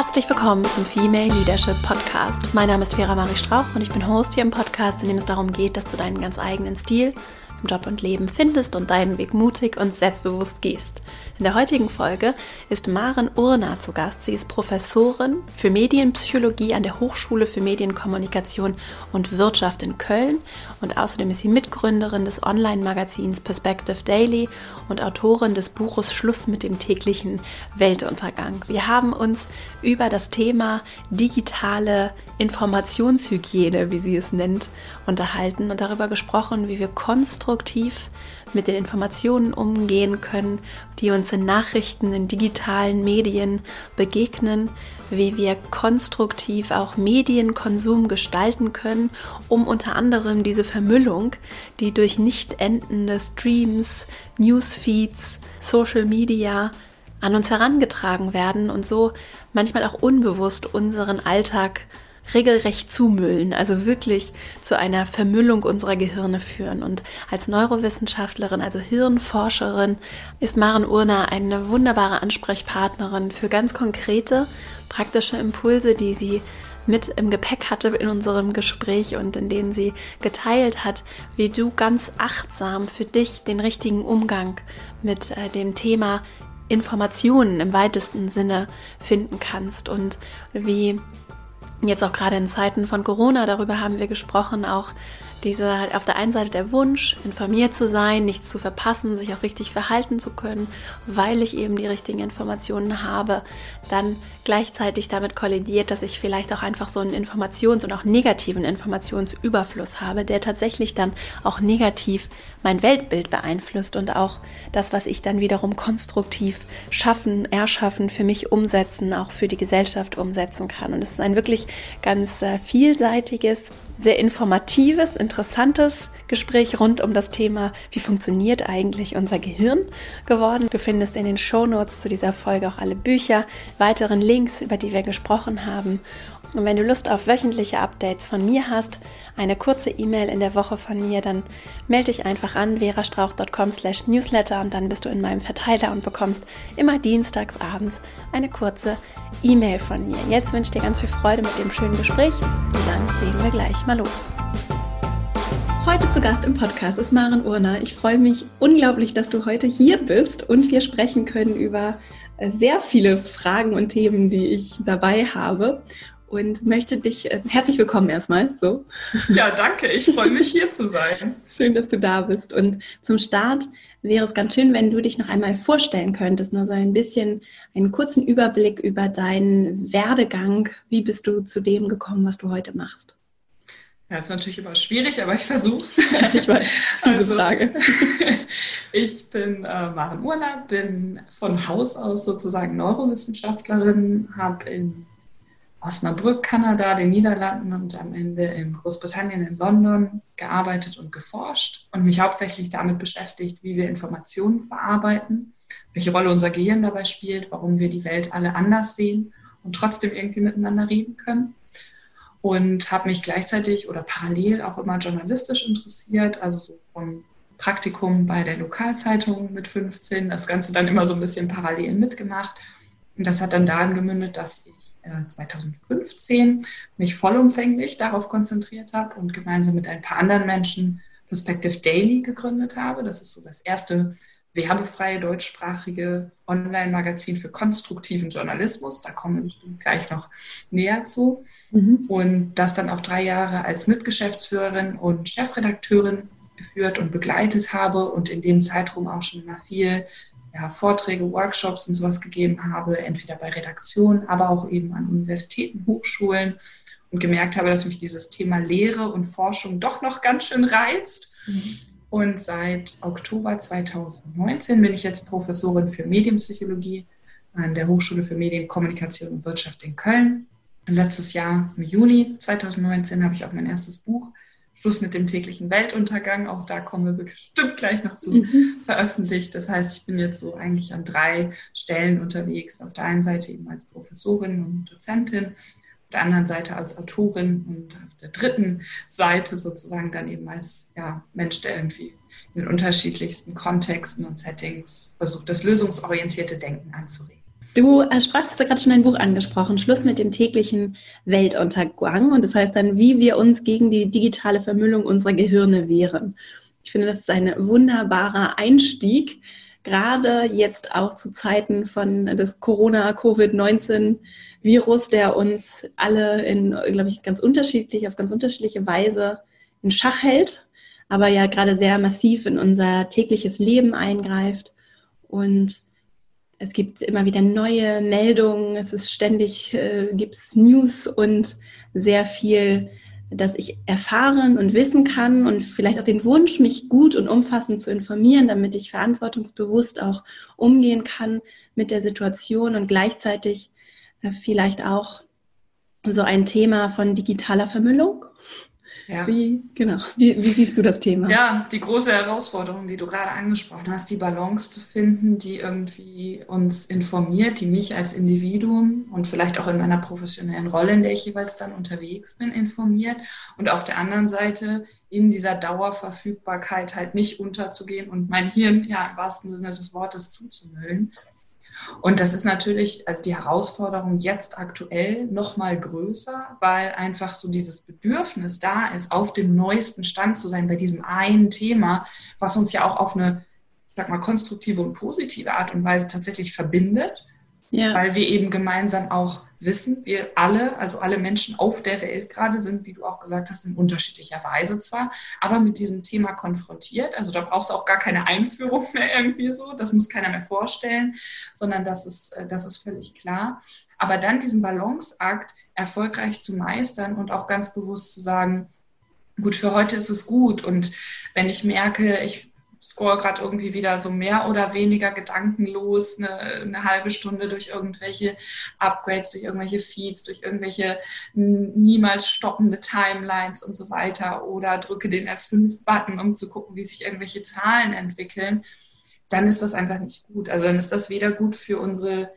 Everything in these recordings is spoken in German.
Herzlich willkommen zum Female Leadership Podcast. Mein Name ist Vera Marie Strauch und ich bin Host hier im Podcast, in dem es darum geht, dass du deinen ganz eigenen Stil im Job und Leben findest und deinen Weg mutig und selbstbewusst gehst. In der heutigen Folge ist Maren Urner zu Gast. Sie ist Professorin für Medienpsychologie an der Hochschule für Medienkommunikation und Wirtschaft in Köln und außerdem ist sie Mitgründerin des Online-Magazins Perspective Daily und Autorin des Buches Schluss mit dem täglichen Weltuntergang. Wir haben uns über das Thema digitale Informationshygiene, wie sie es nennt, unterhalten und darüber gesprochen, wie wir konstruktiv mit den Informationen umgehen können, die uns in Nachrichten, in digitalen Medien begegnen, wie wir konstruktiv auch Medienkonsum gestalten können, um unter anderem diese Vermüllung, die durch nicht endende Streams, Newsfeeds, Social Media an uns herangetragen werden und so manchmal auch unbewusst unseren Alltag regelrecht zumüllen, also wirklich zu einer Vermüllung unserer Gehirne führen. Und als Neurowissenschaftlerin, also Hirnforscherin, ist Maren Urner eine wunderbare Ansprechpartnerin für ganz konkrete, praktische Impulse, die sie mit im Gepäck hatte in unserem Gespräch und in denen sie geteilt hat, wie du ganz achtsam für dich den richtigen Umgang mit äh, dem Thema Informationen im weitesten Sinne finden kannst und wie Jetzt auch gerade in Zeiten von Corona, darüber haben wir gesprochen, auch diese halt auf der einen Seite der Wunsch, informiert zu sein, nichts zu verpassen, sich auch richtig verhalten zu können, weil ich eben die richtigen Informationen habe, dann gleichzeitig damit kollidiert, dass ich vielleicht auch einfach so einen Informations- und auch negativen Informationsüberfluss habe, der tatsächlich dann auch negativ mein Weltbild beeinflusst und auch das, was ich dann wiederum konstruktiv schaffen, erschaffen, für mich umsetzen, auch für die Gesellschaft umsetzen kann. Und es ist ein wirklich ganz äh, vielseitiges, sehr informatives, interessantes Gespräch rund um das Thema, wie funktioniert eigentlich unser Gehirn geworden. Du findest in den Show Notes zu dieser Folge auch alle Bücher, weiteren Links, über die wir gesprochen haben. Und wenn du Lust auf wöchentliche Updates von mir hast, eine kurze E-Mail in der Woche von mir, dann melde dich einfach an verastrauch.com slash newsletter und dann bist du in meinem Verteiler und bekommst immer dienstags abends eine kurze E-Mail von mir. Jetzt wünsche ich dir ganz viel Freude mit dem schönen Gespräch und dann legen wir gleich mal los. Heute zu Gast im Podcast ist Maren Urner. Ich freue mich unglaublich, dass du heute hier bist und wir sprechen können über äh, sehr viele Fragen und Themen, die ich dabei habe und möchte dich äh, herzlich willkommen erstmal. So. Ja, danke. Ich freue mich hier zu sein. Schön, dass du da bist. Und zum Start wäre es ganz schön, wenn du dich noch einmal vorstellen könntest, nur so ein bisschen einen kurzen Überblick über deinen Werdegang. Wie bist du zu dem gekommen, was du heute machst? Ja, ist natürlich immer schwierig, aber ich versuche es. ich weiß, diese also, Frage. ich bin äh, Maren Urner, bin von Haus aus sozusagen Neurowissenschaftlerin, habe in Osnabrück, Kanada, den Niederlanden und am Ende in Großbritannien, in London gearbeitet und geforscht und mich hauptsächlich damit beschäftigt, wie wir Informationen verarbeiten, welche Rolle unser Gehirn dabei spielt, warum wir die Welt alle anders sehen und trotzdem irgendwie miteinander reden können. Und habe mich gleichzeitig oder parallel auch immer journalistisch interessiert, also so vom Praktikum bei der Lokalzeitung mit 15, das Ganze dann immer so ein bisschen parallel mitgemacht. Und das hat dann darin gemündet, dass ich 2015 mich vollumfänglich darauf konzentriert habe und gemeinsam mit ein paar anderen Menschen Perspective Daily gegründet habe. Das ist so das erste werbefreie deutschsprachige Online-Magazin für konstruktiven Journalismus. Da kommen wir gleich noch näher zu. Mhm. Und das dann auch drei Jahre als Mitgeschäftsführerin und Chefredakteurin geführt und begleitet habe und in dem Zeitraum auch schon mal viel ja, Vorträge, Workshops und sowas gegeben habe, entweder bei Redaktionen, aber auch eben an Universitäten, Hochschulen und gemerkt habe, dass mich dieses Thema Lehre und Forschung doch noch ganz schön reizt. Mhm. Und seit Oktober 2019 bin ich jetzt Professorin für Medienpsychologie an der Hochschule für Medienkommunikation und Wirtschaft in Köln. Und letztes Jahr, im Juni 2019, habe ich auch mein erstes Buch Schluss mit dem täglichen Weltuntergang. Auch da kommen wir bestimmt gleich noch zu mhm. veröffentlicht. Das heißt, ich bin jetzt so eigentlich an drei Stellen unterwegs. Auf der einen Seite eben als Professorin und Dozentin, auf der anderen Seite als Autorin und auf der dritten Seite sozusagen dann eben als ja, Mensch, der irgendwie in unterschiedlichsten Kontexten und Settings versucht, das lösungsorientierte Denken anzuregen. Du äh, sprachst ja gerade schon ein Buch angesprochen, Schluss mit dem täglichen Weltuntergang. Und das heißt dann, wie wir uns gegen die digitale Vermüllung unserer Gehirne wehren. Ich finde, das ist ein wunderbarer Einstieg, gerade jetzt auch zu Zeiten von des Corona-Covid-19-Virus, der uns alle in, glaube ich, ganz unterschiedlich, auf ganz unterschiedliche Weise in Schach hält, aber ja gerade sehr massiv in unser tägliches Leben eingreift. Und es gibt immer wieder neue Meldungen, es ist ständig, äh, gibt es News und sehr viel, dass ich erfahren und wissen kann und vielleicht auch den Wunsch, mich gut und umfassend zu informieren, damit ich verantwortungsbewusst auch umgehen kann mit der Situation und gleichzeitig äh, vielleicht auch so ein Thema von digitaler Vermüllung ja. Wie, genau. Wie, wie, siehst du das Thema? Ja, die große Herausforderung, die du gerade angesprochen hast, die Balance zu finden, die irgendwie uns informiert, die mich als Individuum und vielleicht auch in meiner professionellen Rolle, in der ich jeweils dann unterwegs bin, informiert und auf der anderen Seite in dieser Dauerverfügbarkeit halt nicht unterzugehen und mein Hirn ja im wahrsten Sinne des Wortes zuzumüllen. Und das ist natürlich, also die Herausforderung jetzt aktuell noch mal größer, weil einfach so dieses Bedürfnis da ist, auf dem neuesten Stand zu sein bei diesem einen Thema, was uns ja auch auf eine, ich sag mal, konstruktive und positive Art und Weise tatsächlich verbindet ja. weil wir eben gemeinsam auch wissen, wir alle, also alle Menschen auf der Welt gerade sind, wie du auch gesagt hast, in unterschiedlicher Weise zwar, aber mit diesem Thema konfrontiert. Also da brauchst du auch gar keine Einführung mehr irgendwie so, das muss keiner mehr vorstellen, sondern das ist, äh, das ist völlig klar. Aber dann diesen Balanceakt erfolgreich zu meistern und auch ganz bewusst zu sagen, gut, für heute ist es gut. Und wenn ich merke, ich scroll gerade irgendwie wieder so mehr oder weniger gedankenlos eine, eine, halbe Stunde durch irgendwelche Upgrades, durch irgendwelche Feeds, durch irgendwelche niemals stoppende Timelines und so weiter oder drücke den F5-Button, um zu gucken, wie sich irgendwelche Zahlen entwickeln, dann ist das einfach nicht gut. Also dann ist das weder gut für unsere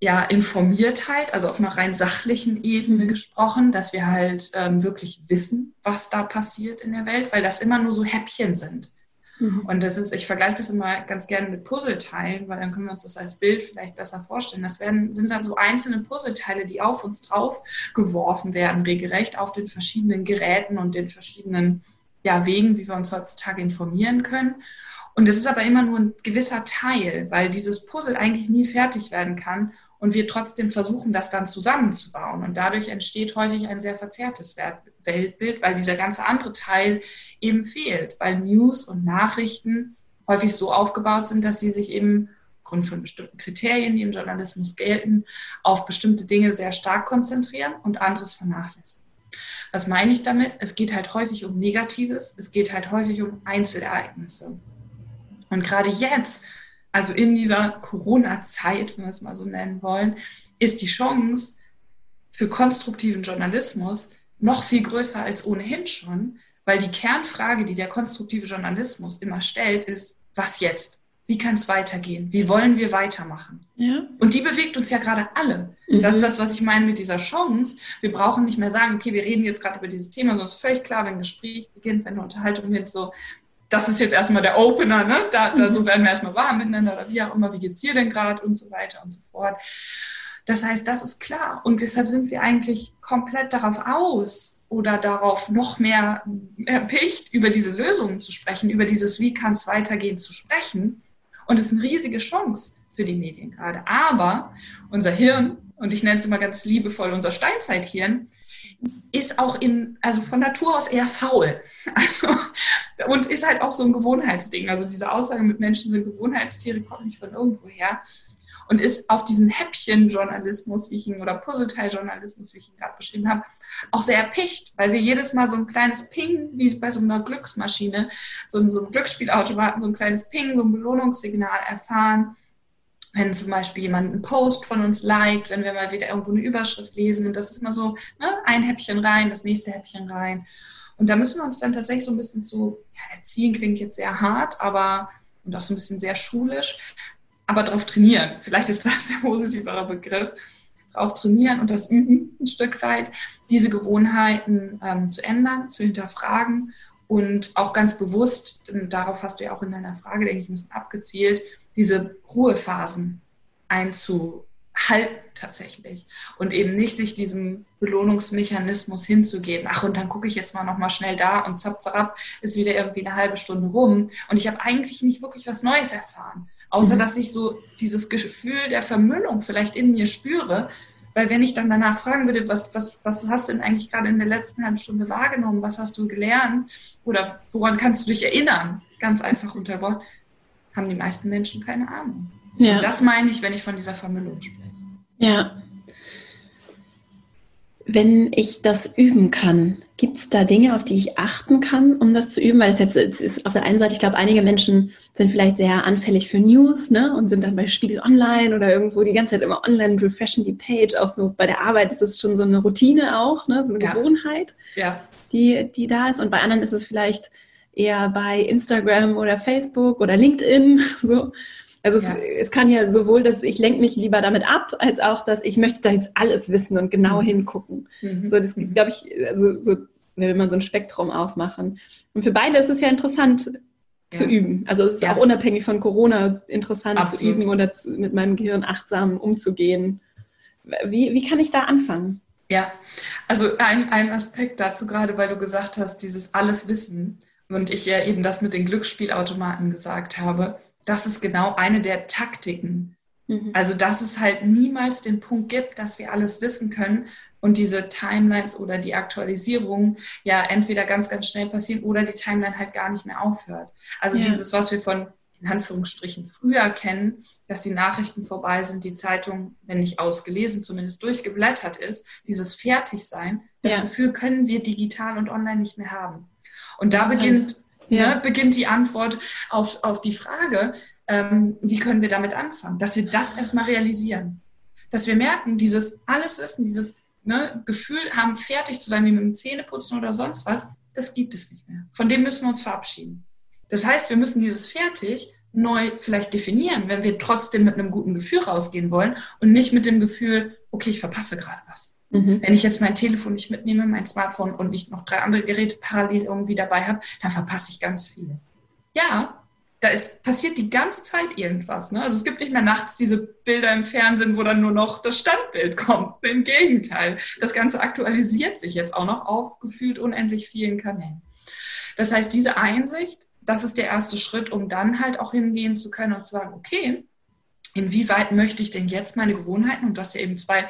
ja, Informiertheit, also auf einer rein sachlichen Ebene gesprochen, dass wir halt ähm, wirklich wissen, was da passiert in der Welt, weil das immer nur so Häppchen sind. Mhm. Und das ist, ich vergleiche das immer ganz gerne mit Puzzleteilen, weil dann können wir uns das als Bild vielleicht besser vorstellen. Das werden, sind dann so einzelne Puzzleteile, die auf uns drauf geworfen werden, regelrecht auf den verschiedenen Geräten und den verschiedenen ja, Wegen, wie wir uns heutzutage informieren können. Und es ist aber immer nur ein gewisser Teil, weil dieses Puzzle eigentlich nie fertig werden kann und wir trotzdem versuchen, das dann zusammenzubauen. Und dadurch entsteht häufig ein sehr verzerrtes Weltbild, weil dieser ganze andere Teil eben fehlt, weil News und Nachrichten häufig so aufgebaut sind, dass sie sich eben aufgrund von bestimmten Kriterien, die im Journalismus gelten, auf bestimmte Dinge sehr stark konzentrieren und anderes vernachlässigen. Was meine ich damit? Es geht halt häufig um Negatives, es geht halt häufig um Einzelereignisse. Und gerade jetzt also in dieser Corona-Zeit, wenn wir es mal so nennen wollen, ist die Chance für konstruktiven Journalismus noch viel größer als ohnehin schon, weil die Kernfrage, die der konstruktive Journalismus immer stellt, ist, was jetzt? Wie kann es weitergehen? Wie wollen wir weitermachen? Ja. Und die bewegt uns ja gerade alle. Mhm. Das ist das, was ich meine mit dieser Chance. Wir brauchen nicht mehr sagen, okay, wir reden jetzt gerade über dieses Thema, sondern es ist völlig klar, wenn ein Gespräch beginnt, wenn eine Unterhaltung beginnt, so, das ist jetzt erstmal der Opener, ne? Da, da so werden wir erstmal warm miteinander oder wie auch immer, wie geht's dir denn gerade und so weiter und so fort. Das heißt, das ist klar. Und deshalb sind wir eigentlich komplett darauf aus oder darauf noch mehr erpicht, über diese Lösungen zu sprechen, über dieses Wie kann es weitergehen zu sprechen. Und es ist eine riesige Chance für die Medien gerade. Aber unser Hirn, und ich nenne es immer ganz liebevoll unser Steinzeithirn, ist auch in, also von Natur aus eher faul. Also, und ist halt auch so ein Gewohnheitsding. Also diese Aussage mit Menschen sind Gewohnheitstiere kommt nicht von irgendwo her. Und ist auf diesen Häppchen-Journalismus, wie ich ihn, oder Puzzleteil-Journalismus, wie ich ihn gerade beschrieben habe, auch sehr erpicht, weil wir jedes Mal so ein kleines Ping, wie bei so einer Glücksmaschine, so, so einem Glücksspielautomaten, so ein kleines Ping, so ein Belohnungssignal erfahren wenn zum Beispiel jemand einen Post von uns liked, wenn wir mal wieder irgendwo eine Überschrift lesen. Und das ist immer so, ne, ein Häppchen rein, das nächste Häppchen rein. Und da müssen wir uns dann tatsächlich so ein bisschen zu, ja, erziehen klingt jetzt sehr hart, aber und auch so ein bisschen sehr schulisch, aber darauf trainieren. Vielleicht ist das der positivere Begriff. Darauf trainieren und das üben ein Stück weit, diese Gewohnheiten ähm, zu ändern, zu hinterfragen und auch ganz bewusst, darauf hast du ja auch in deiner Frage, denke ich, ein bisschen abgezielt, diese Ruhephasen einzuhalten tatsächlich und eben nicht sich diesem Belohnungsmechanismus hinzugeben. Ach, und dann gucke ich jetzt mal noch mal schnell da und zapp, zapp, ist wieder irgendwie eine halbe Stunde rum und ich habe eigentlich nicht wirklich was Neues erfahren, außer mhm. dass ich so dieses Gefühl der Vermüllung vielleicht in mir spüre, weil wenn ich dann danach fragen würde, was, was, was hast du denn eigentlich gerade in der letzten halben Stunde wahrgenommen, was hast du gelernt oder woran kannst du dich erinnern, ganz einfach unterbrochen, haben die meisten Menschen keine Ahnung. Ja. Und das meine ich, wenn ich von dieser Vermüllung spreche. Ja. Wenn ich das üben kann, gibt es da Dinge, auf die ich achten kann, um das zu üben? Weil es jetzt es ist auf der einen Seite, ich glaube, einige Menschen sind vielleicht sehr anfällig für News ne? und sind dann bei Spiegel Online oder irgendwo die ganze Zeit immer online, refreshen die Page. Auch so bei der Arbeit ist es schon so eine Routine auch, ne? so eine ja. Gewohnheit, ja. Die, die da ist. Und bei anderen ist es vielleicht eher bei Instagram oder Facebook oder LinkedIn. So. Also ja. es, es, kann ja sowohl, dass ich lenke mich lieber damit ab, als auch, dass ich möchte da jetzt alles wissen und genau mhm. hingucken. Mhm. So, das mhm. glaube ich, also so, will man so ein Spektrum aufmachen. Und für beide ist es ja interessant ja. zu üben. Also es ist ja. auch unabhängig von Corona interessant Absolut. zu üben oder zu, mit meinem Gehirn achtsam umzugehen. Wie, wie kann ich da anfangen? Ja, also ein, ein Aspekt dazu gerade, weil du gesagt hast, dieses alles Wissen und ich ja eben das mit den Glücksspielautomaten gesagt habe das ist genau eine der Taktiken. Mhm. Also, dass es halt niemals den Punkt gibt, dass wir alles wissen können und diese Timelines oder die Aktualisierung ja entweder ganz, ganz schnell passieren oder die Timeline halt gar nicht mehr aufhört. Also ja. dieses, was wir von in Anführungsstrichen früher kennen, dass die Nachrichten vorbei sind, die Zeitung, wenn nicht ausgelesen, zumindest durchgeblättert ist, dieses Fertigsein, das ja. Gefühl können wir digital und online nicht mehr haben. Und da beginnt ja. ne, beginnt die Antwort auf, auf die Frage, ähm, wie können wir damit anfangen? Dass wir das erstmal realisieren. Dass wir merken, dieses alles Wissen, dieses ne, Gefühl haben, fertig zu sein, wie mit dem Zähneputzen oder sonst was, das gibt es nicht mehr. Von dem müssen wir uns verabschieden. Das heißt, wir müssen dieses fertig neu vielleicht definieren, wenn wir trotzdem mit einem guten Gefühl rausgehen wollen und nicht mit dem Gefühl, okay, ich verpasse gerade was. Mhm. Wenn ich jetzt mein Telefon nicht mitnehme, mein Smartphone und nicht noch drei andere Geräte parallel irgendwie dabei habe, dann verpasse ich ganz viel. Ja, da ist, passiert die ganze Zeit irgendwas. Ne? Also es gibt nicht mehr nachts diese Bilder im Fernsehen, wo dann nur noch das Standbild kommt. Im Gegenteil, das Ganze aktualisiert sich jetzt auch noch auf gefühlt unendlich vielen Kanälen. Das heißt, diese Einsicht, das ist der erste Schritt, um dann halt auch hingehen zu können und zu sagen, okay, inwieweit möchte ich denn jetzt meine Gewohnheiten, und du hast ja eben zwei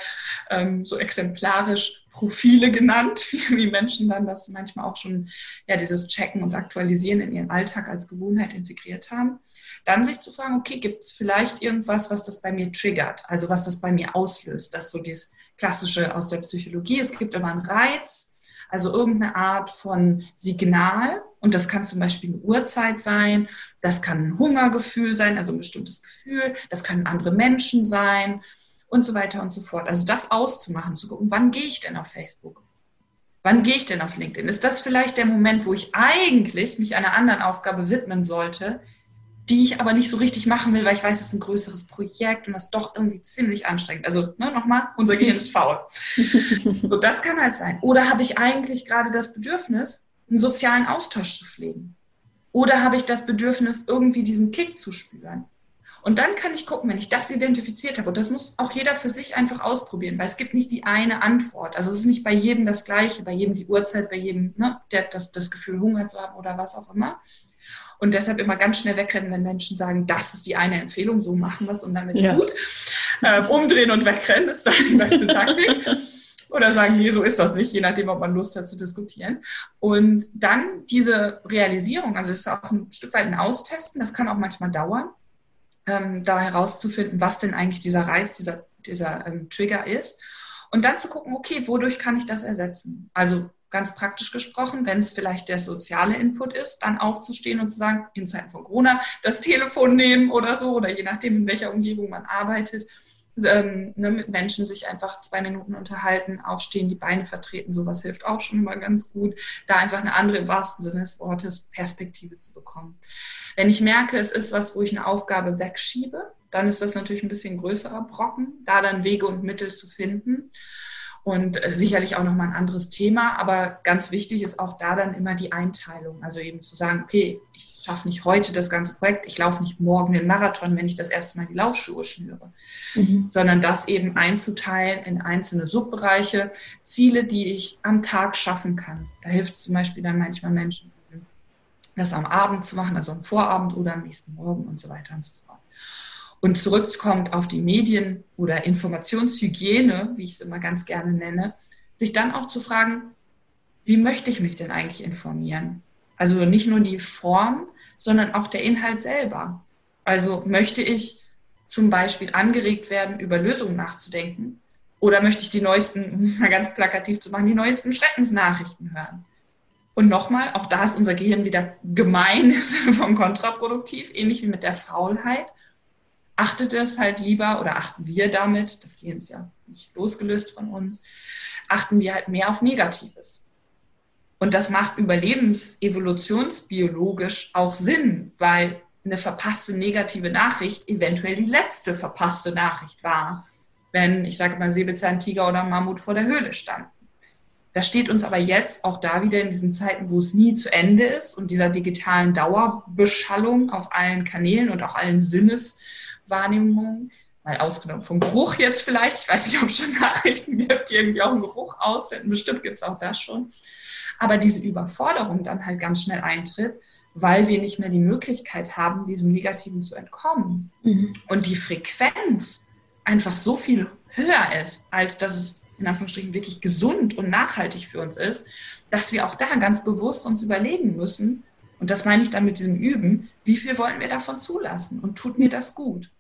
ähm, so exemplarisch Profile genannt, wie Menschen dann das manchmal auch schon, ja, dieses Checken und Aktualisieren in ihren Alltag als Gewohnheit integriert haben, dann sich zu fragen, okay, gibt es vielleicht irgendwas, was das bei mir triggert, also was das bei mir auslöst, das ist so das Klassische aus der Psychologie, es gibt immer einen Reiz, also irgendeine Art von Signal. Und das kann zum Beispiel eine Uhrzeit sein, das kann ein Hungergefühl sein, also ein bestimmtes Gefühl, das können andere Menschen sein und so weiter und so fort. Also das auszumachen, zu gucken, wann gehe ich denn auf Facebook? Wann gehe ich denn auf LinkedIn? Ist das vielleicht der Moment, wo ich eigentlich mich einer anderen Aufgabe widmen sollte, die ich aber nicht so richtig machen will, weil ich weiß, es ist ein größeres Projekt und das ist doch irgendwie ziemlich anstrengend. Also ne, nochmal, unser Gehirn ist faul. so, das kann halt sein. Oder habe ich eigentlich gerade das Bedürfnis, einen sozialen Austausch zu pflegen? Oder habe ich das Bedürfnis, irgendwie diesen Kick zu spüren? Und dann kann ich gucken, wenn ich das identifiziert habe, und das muss auch jeder für sich einfach ausprobieren, weil es gibt nicht die eine Antwort. Also es ist nicht bei jedem das Gleiche, bei jedem die Uhrzeit, bei jedem ne, der, das, das Gefühl, Hunger zu haben oder was auch immer. Und deshalb immer ganz schnell wegrennen, wenn Menschen sagen, das ist die eine Empfehlung, so machen wir es und damit ist ja. gut. Ähm, umdrehen und wegrennen ist dann die beste Taktik. Oder sagen, nee, so ist das nicht, je nachdem, ob man Lust hat zu diskutieren. Und dann diese Realisierung, also es ist auch ein Stück weit ein Austesten, das kann auch manchmal dauern, ähm, da herauszufinden, was denn eigentlich dieser Reiz, dieser, dieser ähm, Trigger ist. Und dann zu gucken, okay, wodurch kann ich das ersetzen? Also ganz praktisch gesprochen, wenn es vielleicht der soziale Input ist, dann aufzustehen und zu sagen, in Zeiten von Corona, das Telefon nehmen oder so, oder je nachdem, in welcher Umgebung man arbeitet, ähm, ne, mit Menschen sich einfach zwei Minuten unterhalten, aufstehen, die Beine vertreten, sowas hilft auch schon immer ganz gut, da einfach eine andere, im wahrsten Sinne des Wortes, Perspektive zu bekommen. Wenn ich merke, es ist was, wo ich eine Aufgabe wegschiebe, dann ist das natürlich ein bisschen größerer Brocken, da dann Wege und Mittel zu finden. Und äh, sicherlich auch nochmal ein anderes Thema, aber ganz wichtig ist auch da dann immer die Einteilung. Also eben zu sagen, okay, ich schaffe nicht heute das ganze Projekt, ich laufe nicht morgen den Marathon, wenn ich das erste Mal die Laufschuhe schnüre, mhm. sondern das eben einzuteilen in einzelne Subbereiche, Ziele, die ich am Tag schaffen kann. Da hilft zum Beispiel dann manchmal Menschen, das am Abend zu machen, also am Vorabend oder am nächsten Morgen und so weiter und so fort. Und zurückkommt auf die Medien- oder Informationshygiene, wie ich es immer ganz gerne nenne, sich dann auch zu fragen, wie möchte ich mich denn eigentlich informieren? Also nicht nur die Form, sondern auch der Inhalt selber. Also möchte ich zum Beispiel angeregt werden, über Lösungen nachzudenken? Oder möchte ich die neuesten, mal ganz plakativ zu machen, die neuesten Schreckensnachrichten hören? Und nochmal, auch da ist unser Gehirn wieder gemein Sinne von kontraproduktiv, ähnlich wie mit der Faulheit achtet es halt lieber oder achten wir damit, das Gehirn ist ja nicht losgelöst von uns, achten wir halt mehr auf Negatives. Und das macht überlebensevolutionsbiologisch auch Sinn, weil eine verpasste negative Nachricht eventuell die letzte verpasste Nachricht war, wenn, ich sage mal, Säbelzahntiger oder Mammut vor der Höhle standen. Das steht uns aber jetzt auch da wieder in diesen Zeiten, wo es nie zu Ende ist und dieser digitalen Dauerbeschallung auf allen Kanälen und auch allen Sinnes Wahrnehmung, mal ausgenommen vom Geruch jetzt vielleicht. Ich weiß nicht, ob es schon Nachrichten gibt, die irgendwie auch einen Geruch aussenden. Bestimmt gibt es auch das schon. Aber diese Überforderung dann halt ganz schnell eintritt, weil wir nicht mehr die Möglichkeit haben, diesem Negativen zu entkommen. Mhm. Und die Frequenz einfach so viel höher ist, als dass es in Anführungsstrichen wirklich gesund und nachhaltig für uns ist, dass wir auch da ganz bewusst uns überlegen müssen, und das meine ich dann mit diesem Üben, wie viel wollen wir davon zulassen und tut mir das gut?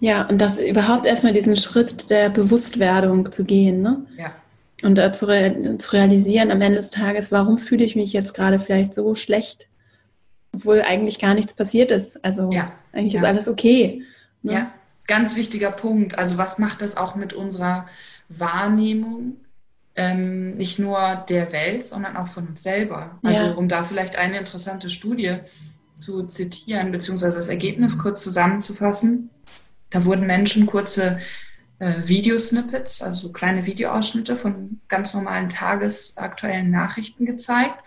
Ja, und das überhaupt erstmal diesen Schritt der Bewusstwerdung zu gehen, ne? Ja. Und äh, zu, re zu realisieren am Ende des Tages, warum fühle ich mich jetzt gerade vielleicht so schlecht, obwohl eigentlich gar nichts passiert ist. Also ja. eigentlich ja. ist alles okay. Ne? Ja, ganz wichtiger Punkt. Also was macht das auch mit unserer Wahrnehmung? Ähm, nicht nur der Welt, sondern auch von uns selber. Also ja. um da vielleicht eine interessante Studie zu zitieren, beziehungsweise das Ergebnis kurz zusammenzufassen. Da wurden Menschen kurze äh, Videosnippets, also so kleine Videoausschnitte von ganz normalen tagesaktuellen Nachrichten gezeigt.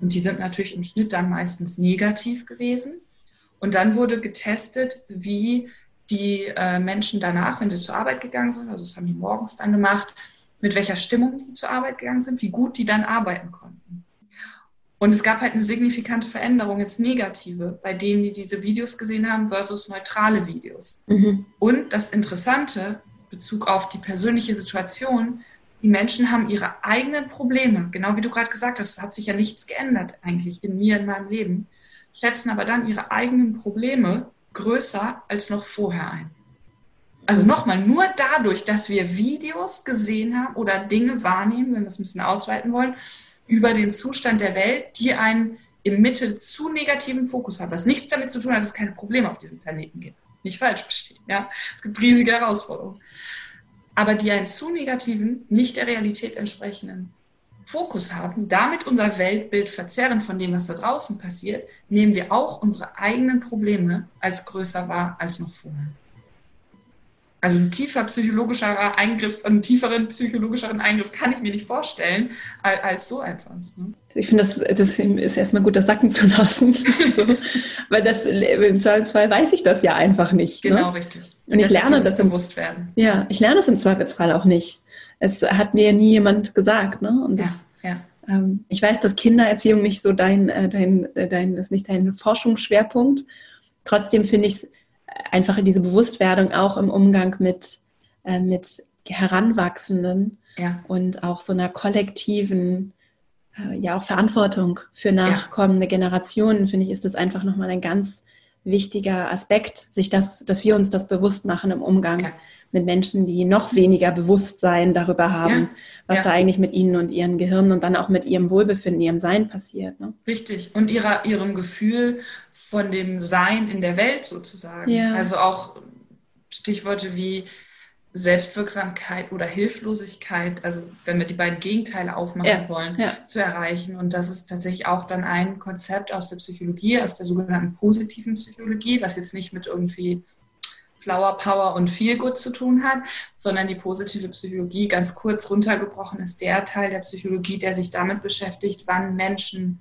Und die sind natürlich im Schnitt dann meistens negativ gewesen. Und dann wurde getestet, wie die äh, Menschen danach, wenn sie zur Arbeit gegangen sind, also das haben die morgens dann gemacht, mit welcher Stimmung die zur Arbeit gegangen sind, wie gut die dann arbeiten konnten. Und es gab halt eine signifikante Veränderung ins Negative bei denen, die diese Videos gesehen haben versus neutrale Videos. Mhm. Und das Interessante, Bezug auf die persönliche Situation, die Menschen haben ihre eigenen Probleme, genau wie du gerade gesagt hast, es hat sich ja nichts geändert eigentlich in mir, in meinem Leben, schätzen aber dann ihre eigenen Probleme größer als noch vorher ein. Also nochmal, nur dadurch, dass wir Videos gesehen haben oder Dinge wahrnehmen, wenn wir es ein bisschen ausweiten wollen, über den Zustand der Welt, die einen im Mittel zu negativen Fokus haben, was nichts damit zu tun hat, dass es keine Probleme auf diesem Planeten gibt. Nicht falsch verstehen, ja. Es gibt riesige Herausforderungen. Aber die einen zu negativen, nicht der Realität entsprechenden Fokus haben, damit unser Weltbild verzerren von dem, was da draußen passiert, nehmen wir auch unsere eigenen Probleme als größer wahr als noch vorher. Also ein tiefer psychologischer Eingriff, einen tieferen psychologischeren Eingriff kann ich mir nicht vorstellen als so etwas. Ne? Ich finde, das, das ist erstmal gut, das sacken zu lassen. so. Weil das im Zweifelsfall weiß ich das ja einfach nicht. Ne? Genau, ne? richtig. Und ich lerne das im, bewusst werden. Ja, ich lerne es im Zweifelsfall auch nicht. Es hat mir nie jemand gesagt. Ne? Und das, ja, ja. Ähm, ich weiß, dass Kindererziehung nicht so dein, äh, dein, äh, dein, ist nicht dein Forschungsschwerpunkt. Trotzdem finde ich es einfach diese Bewusstwerdung auch im Umgang mit, äh, mit Heranwachsenden ja. und auch so einer kollektiven, äh, ja auch Verantwortung für nachkommende ja. Generationen, finde ich, ist das einfach nochmal ein ganz wichtiger Aspekt, sich das, dass wir uns das bewusst machen im Umgang ja mit Menschen, die noch weniger Bewusstsein darüber haben, ja, was ja. da eigentlich mit ihnen und ihren Gehirnen und dann auch mit ihrem Wohlbefinden, ihrem Sein passiert. Ne? Richtig. Und ihrer, ihrem Gefühl von dem Sein in der Welt sozusagen. Ja. Also auch Stichworte wie Selbstwirksamkeit oder Hilflosigkeit, also wenn wir die beiden Gegenteile aufmachen ja, wollen, ja. zu erreichen. Und das ist tatsächlich auch dann ein Konzept aus der Psychologie, aus der sogenannten positiven Psychologie, was jetzt nicht mit irgendwie Flower Power und Feel Good zu tun hat, sondern die positive Psychologie ganz kurz runtergebrochen ist der Teil der Psychologie, der sich damit beschäftigt, wann Menschen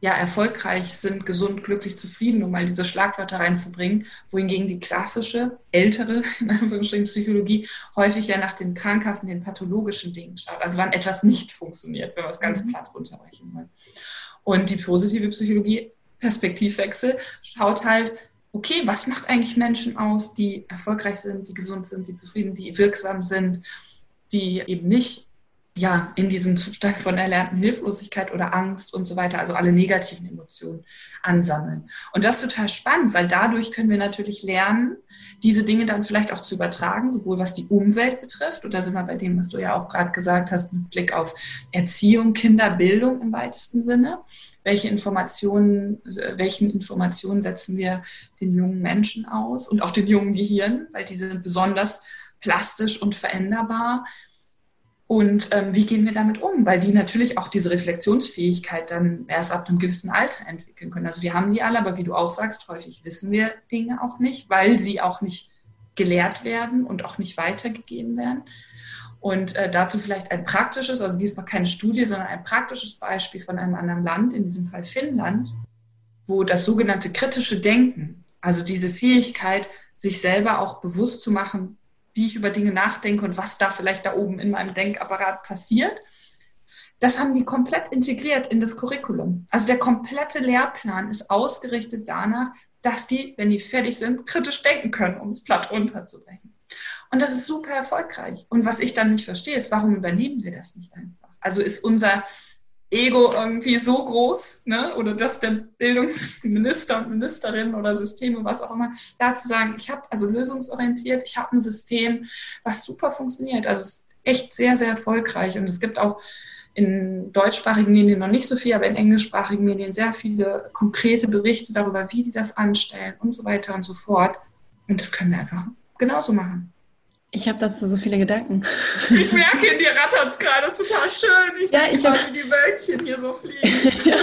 ja erfolgreich sind, gesund, glücklich, zufrieden, um mal diese Schlagwörter reinzubringen, wohingegen die klassische, ältere, in Anführungsstrichen, Psychologie häufig ja nach den krankhaften, den pathologischen Dingen schaut. Also wann etwas nicht funktioniert, wenn wir es ganz mhm. platt runterbrechen wollen. Und die positive Psychologie, Perspektivwechsel, schaut halt, okay, was macht eigentlich Menschen aus, die erfolgreich sind, die gesund sind, die zufrieden, die wirksam sind, die eben nicht ja, in diesem Zustand von erlernten Hilflosigkeit oder Angst und so weiter, also alle negativen Emotionen ansammeln. Und das ist total spannend, weil dadurch können wir natürlich lernen, diese Dinge dann vielleicht auch zu übertragen, sowohl was die Umwelt betrifft, oder sind wir bei dem, was du ja auch gerade gesagt hast, mit Blick auf Erziehung, Kinderbildung im weitesten Sinne. Welche Informationen, welchen Informationen setzen wir den jungen Menschen aus und auch den jungen Gehirn, weil diese sind besonders plastisch und veränderbar und ähm, wie gehen wir damit um? Weil die natürlich auch diese Reflexionsfähigkeit dann erst ab einem gewissen Alter entwickeln können. Also wir haben die alle, aber wie du auch sagst, häufig wissen wir Dinge auch nicht, weil sie auch nicht gelehrt werden und auch nicht weitergegeben werden. Und äh, dazu vielleicht ein praktisches, also diesmal keine Studie, sondern ein praktisches Beispiel von einem anderen Land, in diesem Fall Finnland, wo das sogenannte kritische Denken, also diese Fähigkeit, sich selber auch bewusst zu machen, wie ich über Dinge nachdenke und was da vielleicht da oben in meinem Denkapparat passiert. Das haben die komplett integriert in das Curriculum. Also der komplette Lehrplan ist ausgerichtet danach, dass die, wenn die fertig sind, kritisch denken können, um es platt runterzubrechen. Und das ist super erfolgreich. Und was ich dann nicht verstehe, ist, warum übernehmen wir das nicht einfach? Also ist unser Ego irgendwie so groß, ne? oder dass der Bildungsminister und Ministerin oder Systeme, was auch immer, da zu sagen, ich habe also lösungsorientiert, ich habe ein System, was super funktioniert. Also es ist echt sehr, sehr erfolgreich. Und es gibt auch in deutschsprachigen Medien noch nicht so viel, aber in englischsprachigen Medien sehr viele konkrete Berichte darüber, wie die das anstellen und so weiter und so fort. Und das können wir einfach genauso machen. Ich habe dazu so viele Gedanken. Ich merke, in dir rattert es gerade, das ist total schön. Ich ja, sehe quasi die Wölkchen hier so fliegen. ja.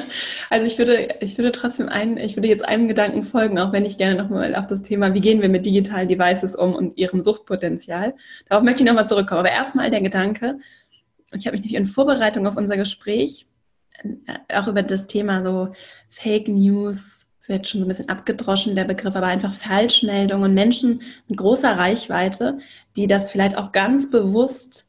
Also ich würde, ich würde trotzdem einen, ich würde jetzt einem Gedanken folgen, auch wenn ich gerne nochmal auf das Thema, wie gehen wir mit digitalen Devices um und ihrem Suchtpotenzial. Darauf möchte ich nochmal zurückkommen. Aber erstmal der Gedanke, ich habe mich nämlich in Vorbereitung auf unser Gespräch äh, auch über das Thema so Fake News, es wird schon so ein bisschen abgedroschen, der Begriff, aber einfach Falschmeldungen und Menschen mit großer Reichweite, die das vielleicht auch ganz bewusst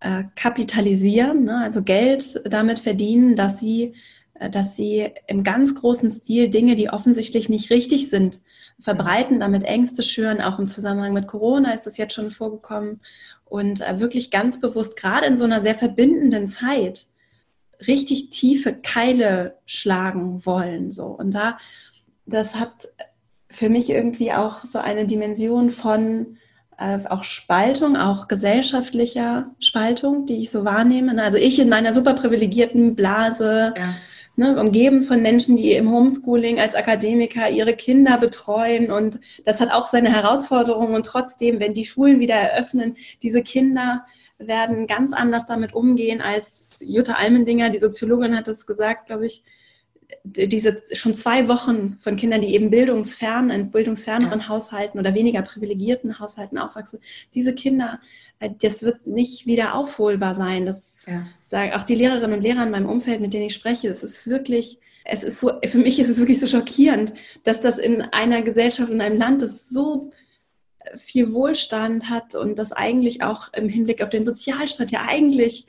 äh, kapitalisieren, ne? also Geld damit verdienen, dass sie, äh, dass sie im ganz großen Stil Dinge, die offensichtlich nicht richtig sind, verbreiten, damit Ängste schüren. Auch im Zusammenhang mit Corona ist das jetzt schon vorgekommen. Und äh, wirklich ganz bewusst, gerade in so einer sehr verbindenden Zeit, richtig tiefe Keile schlagen wollen. So. Und da, das hat für mich irgendwie auch so eine Dimension von äh, auch Spaltung, auch gesellschaftlicher Spaltung, die ich so wahrnehme. Also ich in meiner super privilegierten Blase, ja. ne, umgeben von Menschen, die im Homeschooling als Akademiker ihre Kinder betreuen. Und das hat auch seine Herausforderungen. Und trotzdem, wenn die Schulen wieder eröffnen, diese Kinder werden ganz anders damit umgehen als Jutta Almendinger, die Soziologin hat es gesagt, glaube ich, diese schon zwei Wochen von Kindern, die eben bildungsfern, in bildungsferneren ja. Haushalten oder weniger privilegierten Haushalten aufwachsen, diese Kinder, äh, das wird nicht wieder aufholbar sein. Das ja. sagen auch die Lehrerinnen und Lehrer in meinem Umfeld, mit denen ich spreche. Es ist wirklich, es ist so, für mich ist es wirklich so schockierend, dass das in einer Gesellschaft, in einem Land, das so viel Wohlstand hat und das eigentlich auch im Hinblick auf den Sozialstaat ja eigentlich,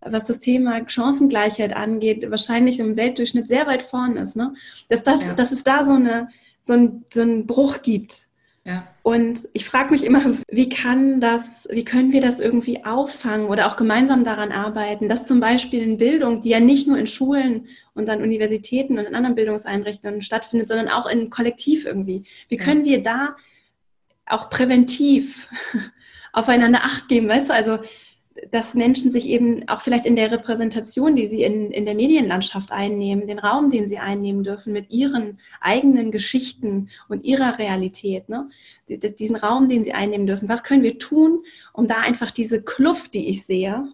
was das Thema Chancengleichheit angeht, wahrscheinlich im Weltdurchschnitt sehr weit vorne ist. Ne? Dass, das, ja. dass es da so, eine, so, ein, so einen Bruch gibt. Ja. Und ich frage mich immer, wie kann das, wie können wir das irgendwie auffangen oder auch gemeinsam daran arbeiten, dass zum Beispiel in Bildung, die ja nicht nur in Schulen und an Universitäten und in anderen Bildungseinrichtungen stattfindet, sondern auch in Kollektiv irgendwie. Wie können ja. wir da auch präventiv aufeinander Acht geben, weißt du? Also dass Menschen sich eben auch vielleicht in der Repräsentation, die sie in, in der Medienlandschaft einnehmen, den Raum, den sie einnehmen dürfen, mit ihren eigenen Geschichten und ihrer Realität, ne? diesen Raum, den sie einnehmen dürfen, was können wir tun, um da einfach diese Kluft, die ich sehe,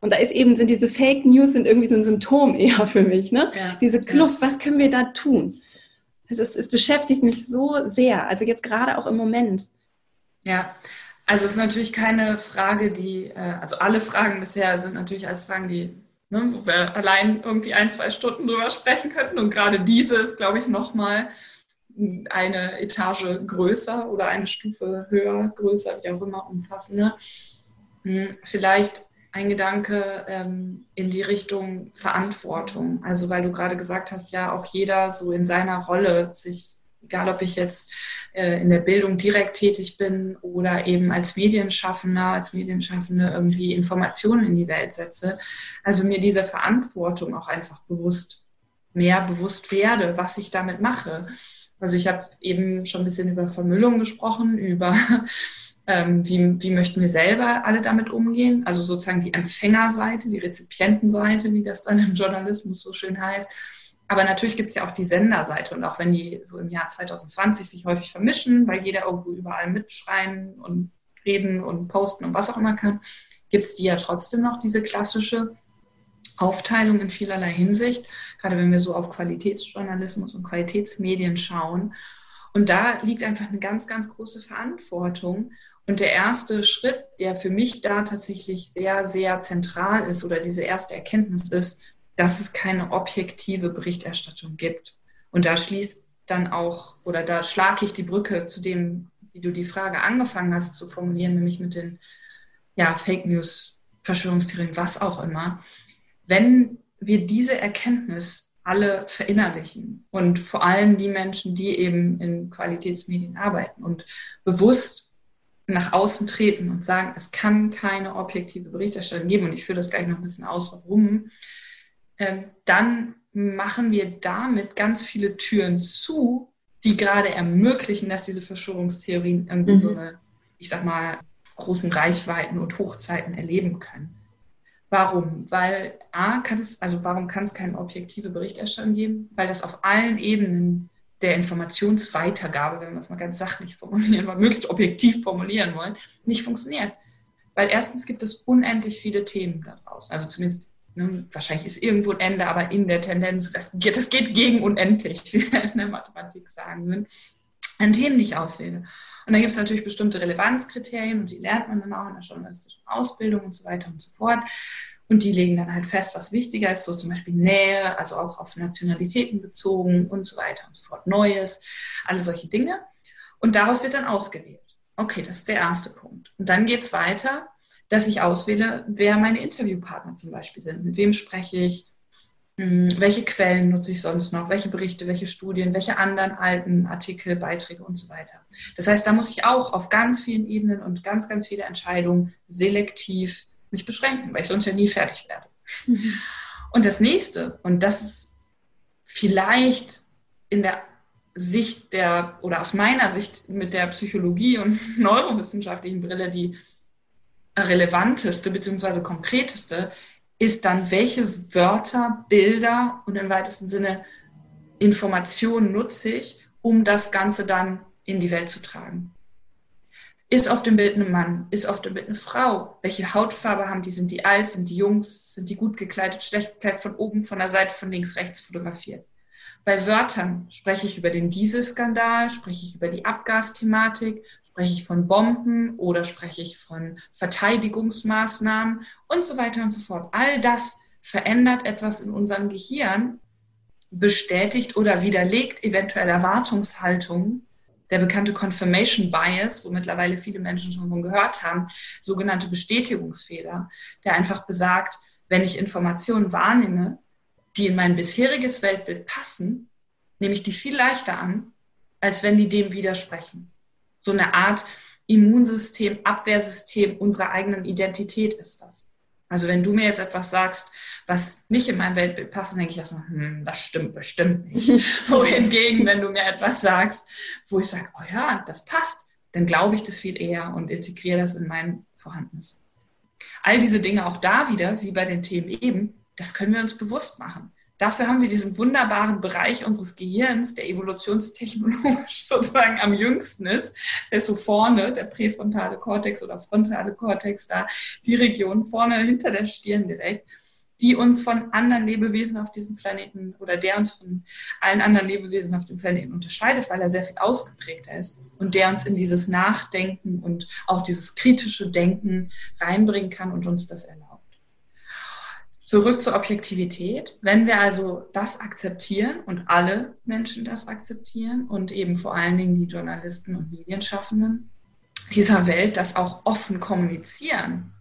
und da ist eben, sind diese Fake News sind irgendwie so ein Symptom eher für mich, ne? Ja, diese Kluft, ja. was können wir da tun? Es, ist, es beschäftigt mich so sehr, also jetzt gerade auch im Moment. Ja, also es ist natürlich keine Frage, die, äh, also alle Fragen bisher sind natürlich als Fragen, die, ne, wo wir allein irgendwie ein, zwei Stunden drüber sprechen könnten. Und gerade diese ist, glaube ich, nochmal eine Etage größer oder eine Stufe höher, größer, wie auch immer, umfassender. Hm, vielleicht ein Gedanke ähm, in die Richtung Verantwortung. Also weil du gerade gesagt hast, ja, auch jeder so in seiner Rolle sich egal ob ich jetzt äh, in der Bildung direkt tätig bin oder eben als Medienschaffender, als Medienschaffende irgendwie Informationen in die Welt setze. Also mir diese Verantwortung auch einfach bewusst, mehr bewusst werde, was ich damit mache. Also ich habe eben schon ein bisschen über Vermüllung gesprochen, über ähm, wie, wie möchten wir selber alle damit umgehen. Also sozusagen die Empfängerseite, die Rezipientenseite, wie das dann im Journalismus so schön heißt aber natürlich gibt es ja auch die Senderseite und auch wenn die so im Jahr 2020 sich häufig vermischen, weil jeder irgendwo überall mitschreien und reden und posten und was auch immer kann, gibt es die ja trotzdem noch, diese klassische Aufteilung in vielerlei Hinsicht, gerade wenn wir so auf Qualitätsjournalismus und Qualitätsmedien schauen. Und da liegt einfach eine ganz, ganz große Verantwortung. Und der erste Schritt, der für mich da tatsächlich sehr, sehr zentral ist oder diese erste Erkenntnis ist, dass es keine objektive Berichterstattung gibt. Und da schließt dann auch, oder da schlage ich die Brücke zu dem, wie du die Frage angefangen hast zu formulieren, nämlich mit den ja, Fake News, Verschwörungstheorien, was auch immer. Wenn wir diese Erkenntnis alle verinnerlichen und vor allem die Menschen, die eben in Qualitätsmedien arbeiten und bewusst nach außen treten und sagen, es kann keine objektive Berichterstattung geben und ich führe das gleich noch ein bisschen aus, warum, ähm, dann machen wir damit ganz viele Türen zu, die gerade ermöglichen, dass diese Verschwörungstheorien irgendwie mhm. so eine, ich sag mal, großen Reichweiten und Hochzeiten erleben können. Warum? Weil A, kann es, also warum kann es keine objektive Berichterstattung geben? Weil das auf allen Ebenen der Informationsweitergabe, wenn wir es mal ganz sachlich formulieren wollen, möglichst objektiv formulieren wollen, nicht funktioniert. Weil erstens gibt es unendlich viele Themen daraus. Also zumindest Ne, wahrscheinlich ist irgendwo ein Ende, aber in der Tendenz, das geht, das geht gegen unendlich, wie wir in der Mathematik sagen würden, an Themen, die ich auswähle. Und dann gibt es natürlich bestimmte Relevanzkriterien und die lernt man dann auch in der journalistischen Ausbildung und so weiter und so fort. Und die legen dann halt fest, was wichtiger ist, so zum Beispiel Nähe, also auch auf Nationalitäten bezogen und so weiter und so fort. Neues, alle solche Dinge. Und daraus wird dann ausgewählt. Okay, das ist der erste Punkt. Und dann geht es weiter dass ich auswähle, wer meine Interviewpartner zum Beispiel sind. Mit wem spreche ich? Hm, welche Quellen nutze ich sonst noch? Welche Berichte, welche Studien, welche anderen alten Artikel, Beiträge und so weiter. Das heißt, da muss ich auch auf ganz vielen Ebenen und ganz, ganz viele Entscheidungen selektiv mich beschränken, weil ich sonst ja nie fertig werde. Und das nächste, und das ist vielleicht in der Sicht der, oder aus meiner Sicht mit der Psychologie und neurowissenschaftlichen Brille, die relevanteste bzw. konkreteste ist dann, welche Wörter, Bilder und im weitesten Sinne Informationen nutze ich, um das Ganze dann in die Welt zu tragen. Ist auf dem Bild ein Mann? Ist auf dem Bild eine Frau? Welche Hautfarbe haben die? Sind die alt? Sind die Jungs? Sind die gut gekleidet? Schlecht gekleidet? Von oben, von der Seite, von links, rechts fotografiert? Bei Wörtern spreche ich über den Dieselskandal, spreche ich über die Abgasthematik, Spreche ich von Bomben oder spreche ich von Verteidigungsmaßnahmen und so weiter und so fort. All das verändert etwas in unserem Gehirn, bestätigt oder widerlegt eventuell Erwartungshaltungen. Der bekannte Confirmation Bias, wo mittlerweile viele Menschen schon von gehört haben, sogenannte Bestätigungsfehler, der einfach besagt, wenn ich Informationen wahrnehme, die in mein bisheriges Weltbild passen, nehme ich die viel leichter an, als wenn die dem widersprechen so eine Art Immunsystem, Abwehrsystem unserer eigenen Identität ist das. Also wenn du mir jetzt etwas sagst, was nicht in mein Weltbild passt, dann denke ich erstmal, hm, das stimmt bestimmt nicht. Wohingegen, wenn du mir etwas sagst, wo ich sage, oh ja, das passt, dann glaube ich das viel eher und integriere das in mein vorhandenes. All diese Dinge auch da wieder, wie bei den Themen eben, das können wir uns bewusst machen. Dafür haben wir diesen wunderbaren Bereich unseres Gehirns, der evolutionstechnologisch sozusagen am jüngsten ist, der ist so vorne, der präfrontale Kortex oder frontale Kortex, da die Region vorne hinter der Stirn direkt, die uns von anderen Lebewesen auf diesem Planeten oder der uns von allen anderen Lebewesen auf dem Planeten unterscheidet, weil er sehr viel ausgeprägter ist und der uns in dieses Nachdenken und auch dieses kritische Denken reinbringen kann und uns das erlaubt. Zurück zur Objektivität. Wenn wir also das akzeptieren und alle Menschen das akzeptieren und eben vor allen Dingen die Journalisten und Medienschaffenden dieser Welt das auch offen kommunizieren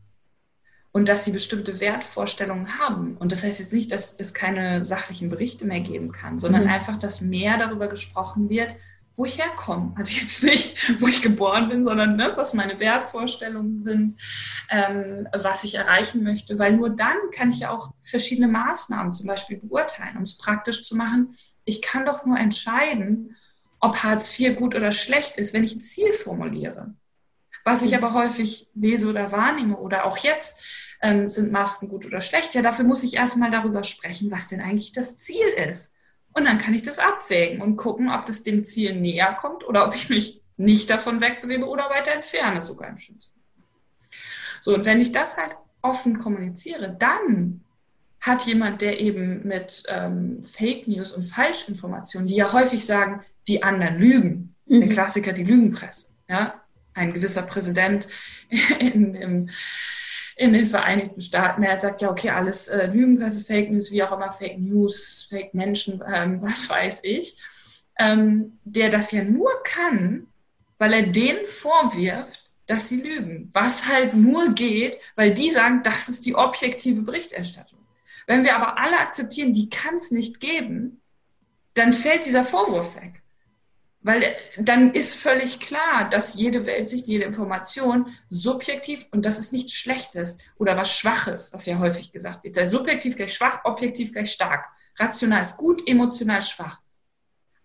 und dass sie bestimmte Wertvorstellungen haben. Und das heißt jetzt nicht, dass es keine sachlichen Berichte mehr geben kann, sondern mhm. einfach, dass mehr darüber gesprochen wird, wo ich herkomme. Also jetzt nicht, wo ich geboren bin, sondern ne, was meine Wertvorstellungen sind, ähm, was ich erreichen möchte. Weil nur dann kann ich auch verschiedene Maßnahmen zum Beispiel beurteilen, um es praktisch zu machen. Ich kann doch nur entscheiden, ob Hartz IV gut oder schlecht ist, wenn ich ein Ziel formuliere. Was ich aber häufig lese oder wahrnehme oder auch jetzt, ähm, sind Masken gut oder schlecht? Ja, dafür muss ich erstmal darüber sprechen, was denn eigentlich das Ziel ist. Und dann kann ich das abwägen und gucken, ob das dem Ziel näher kommt oder ob ich mich nicht davon wegbewege oder weiter entferne, sogar im schlimmsten. So, und wenn ich das halt offen kommuniziere, dann hat jemand, der eben mit ähm, Fake News und Falschinformationen, die ja häufig sagen, die anderen lügen, mhm. der Klassiker, die Lügenpresse, ja, ein gewisser Präsident in, im in den Vereinigten Staaten. Er sagt ja, okay, alles äh, Lügenpresse, Fake News, wie auch immer, Fake News, Fake Menschen, ähm, was weiß ich, ähm, der das ja nur kann, weil er denen vorwirft, dass sie lügen. Was halt nur geht, weil die sagen, das ist die objektive Berichterstattung. Wenn wir aber alle akzeptieren, die kann es nicht geben, dann fällt dieser Vorwurf weg. Weil äh, dann ist völlig klar, dass jede Weltsicht, jede Information subjektiv und das ist nichts Schlechtes oder was Schwaches, was ja häufig gesagt wird. Sei subjektiv gleich schwach, objektiv gleich stark. Rational ist gut, emotional schwach.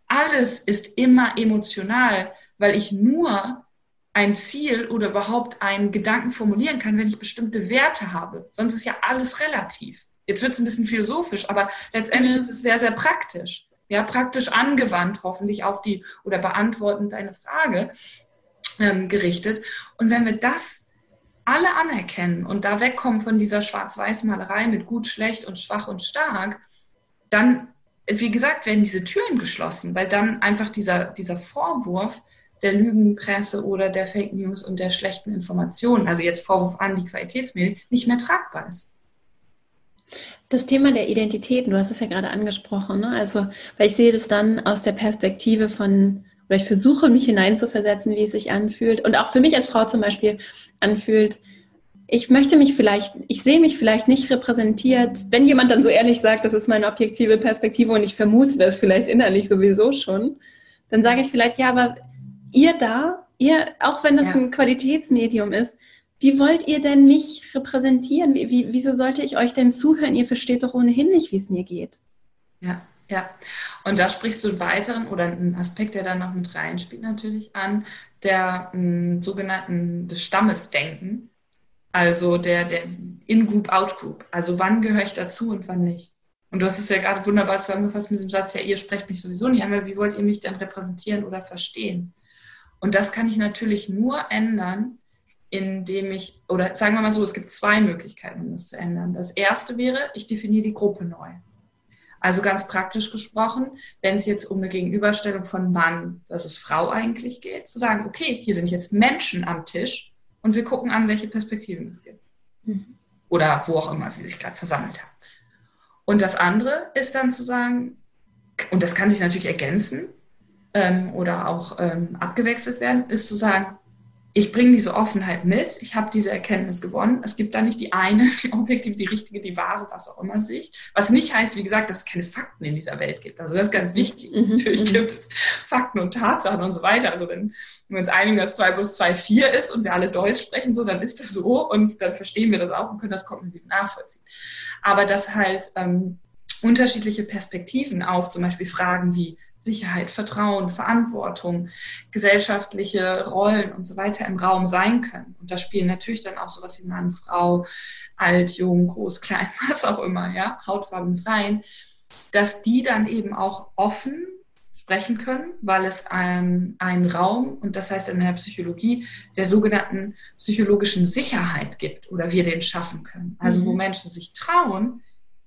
Alles ist immer emotional, weil ich nur ein Ziel oder überhaupt einen Gedanken formulieren kann, wenn ich bestimmte Werte habe. Sonst ist ja alles relativ. Jetzt wird es ein bisschen philosophisch, aber letztendlich mhm. ist es sehr, sehr praktisch ja, praktisch angewandt, hoffentlich auf die oder beantwortend deine Frage ähm, gerichtet. Und wenn wir das alle anerkennen und da wegkommen von dieser Schwarz-Weiß-Malerei mit gut, schlecht und schwach und stark, dann, wie gesagt, werden diese Türen geschlossen, weil dann einfach dieser, dieser Vorwurf der Lügenpresse oder der Fake News und der schlechten Informationen, also jetzt Vorwurf an die Qualitätsmedien, nicht mehr tragbar ist. Das Thema der Identität, du hast es ja gerade angesprochen, ne? also weil ich sehe das dann aus der Perspektive von, oder ich versuche mich hineinzuversetzen, wie es sich anfühlt und auch für mich als Frau zum Beispiel anfühlt, ich möchte mich vielleicht, ich sehe mich vielleicht nicht repräsentiert, wenn jemand dann so ehrlich sagt, das ist meine objektive Perspektive und ich vermute das vielleicht innerlich sowieso schon, dann sage ich vielleicht, ja, aber ihr da, ihr, auch wenn das ja. ein Qualitätsmedium ist, wie wollt ihr denn mich repräsentieren? Wie, wie, wieso sollte ich euch denn zuhören? Ihr versteht doch ohnehin nicht, wie es mir geht. Ja, ja. Und da sprichst du einen weiteren oder einen Aspekt, der da noch mit reinspielt, natürlich an, der m, hm, sogenannten des Stammesdenken. Also der, der In-Group, Out-Group. Also wann gehöre ich dazu und wann nicht. Und du hast es ja gerade wunderbar zusammengefasst mit dem Satz, ja, ihr sprecht mich sowieso nicht an, wie wollt ihr mich denn repräsentieren oder verstehen? Und das kann ich natürlich nur ändern, indem ich, oder sagen wir mal so, es gibt zwei Möglichkeiten, um das zu ändern. Das erste wäre, ich definiere die Gruppe neu. Also ganz praktisch gesprochen, wenn es jetzt um eine Gegenüberstellung von Mann versus Frau eigentlich geht, zu sagen, okay, hier sind jetzt Menschen am Tisch und wir gucken an, welche Perspektiven es gibt. Mhm. Oder wo auch immer sie sich gerade versammelt haben. Und das andere ist dann zu sagen, und das kann sich natürlich ergänzen ähm, oder auch ähm, abgewechselt werden, ist zu sagen, ich bringe diese Offenheit mit, ich habe diese Erkenntnis gewonnen. Es gibt da nicht die eine, die objektive, die richtige, die wahre, was auch immer Sicht. Was nicht heißt, wie gesagt, dass es keine Fakten in dieser Welt gibt. Also das ist ganz wichtig. Mhm. Natürlich mhm. gibt es Fakten und Tatsachen und so weiter. Also wenn, wir uns einigen, dass 2 plus 2 4 ist und wir alle Deutsch sprechen, so, dann ist das so und dann verstehen wir das auch und können das kognitiv nachvollziehen. Aber dass halt ähm, unterschiedliche Perspektiven auf zum Beispiel Fragen wie Sicherheit, Vertrauen, Verantwortung, gesellschaftliche Rollen und so weiter im Raum sein können. Und da spielen natürlich dann auch sowas wie Mann, Frau, alt, jung, groß, klein, was auch immer, ja, Hautfarben rein, dass die dann eben auch offen sprechen können, weil es ähm, einen Raum, und das heißt in der Psychologie, der sogenannten psychologischen Sicherheit gibt oder wir den schaffen können. Also mhm. wo Menschen sich trauen,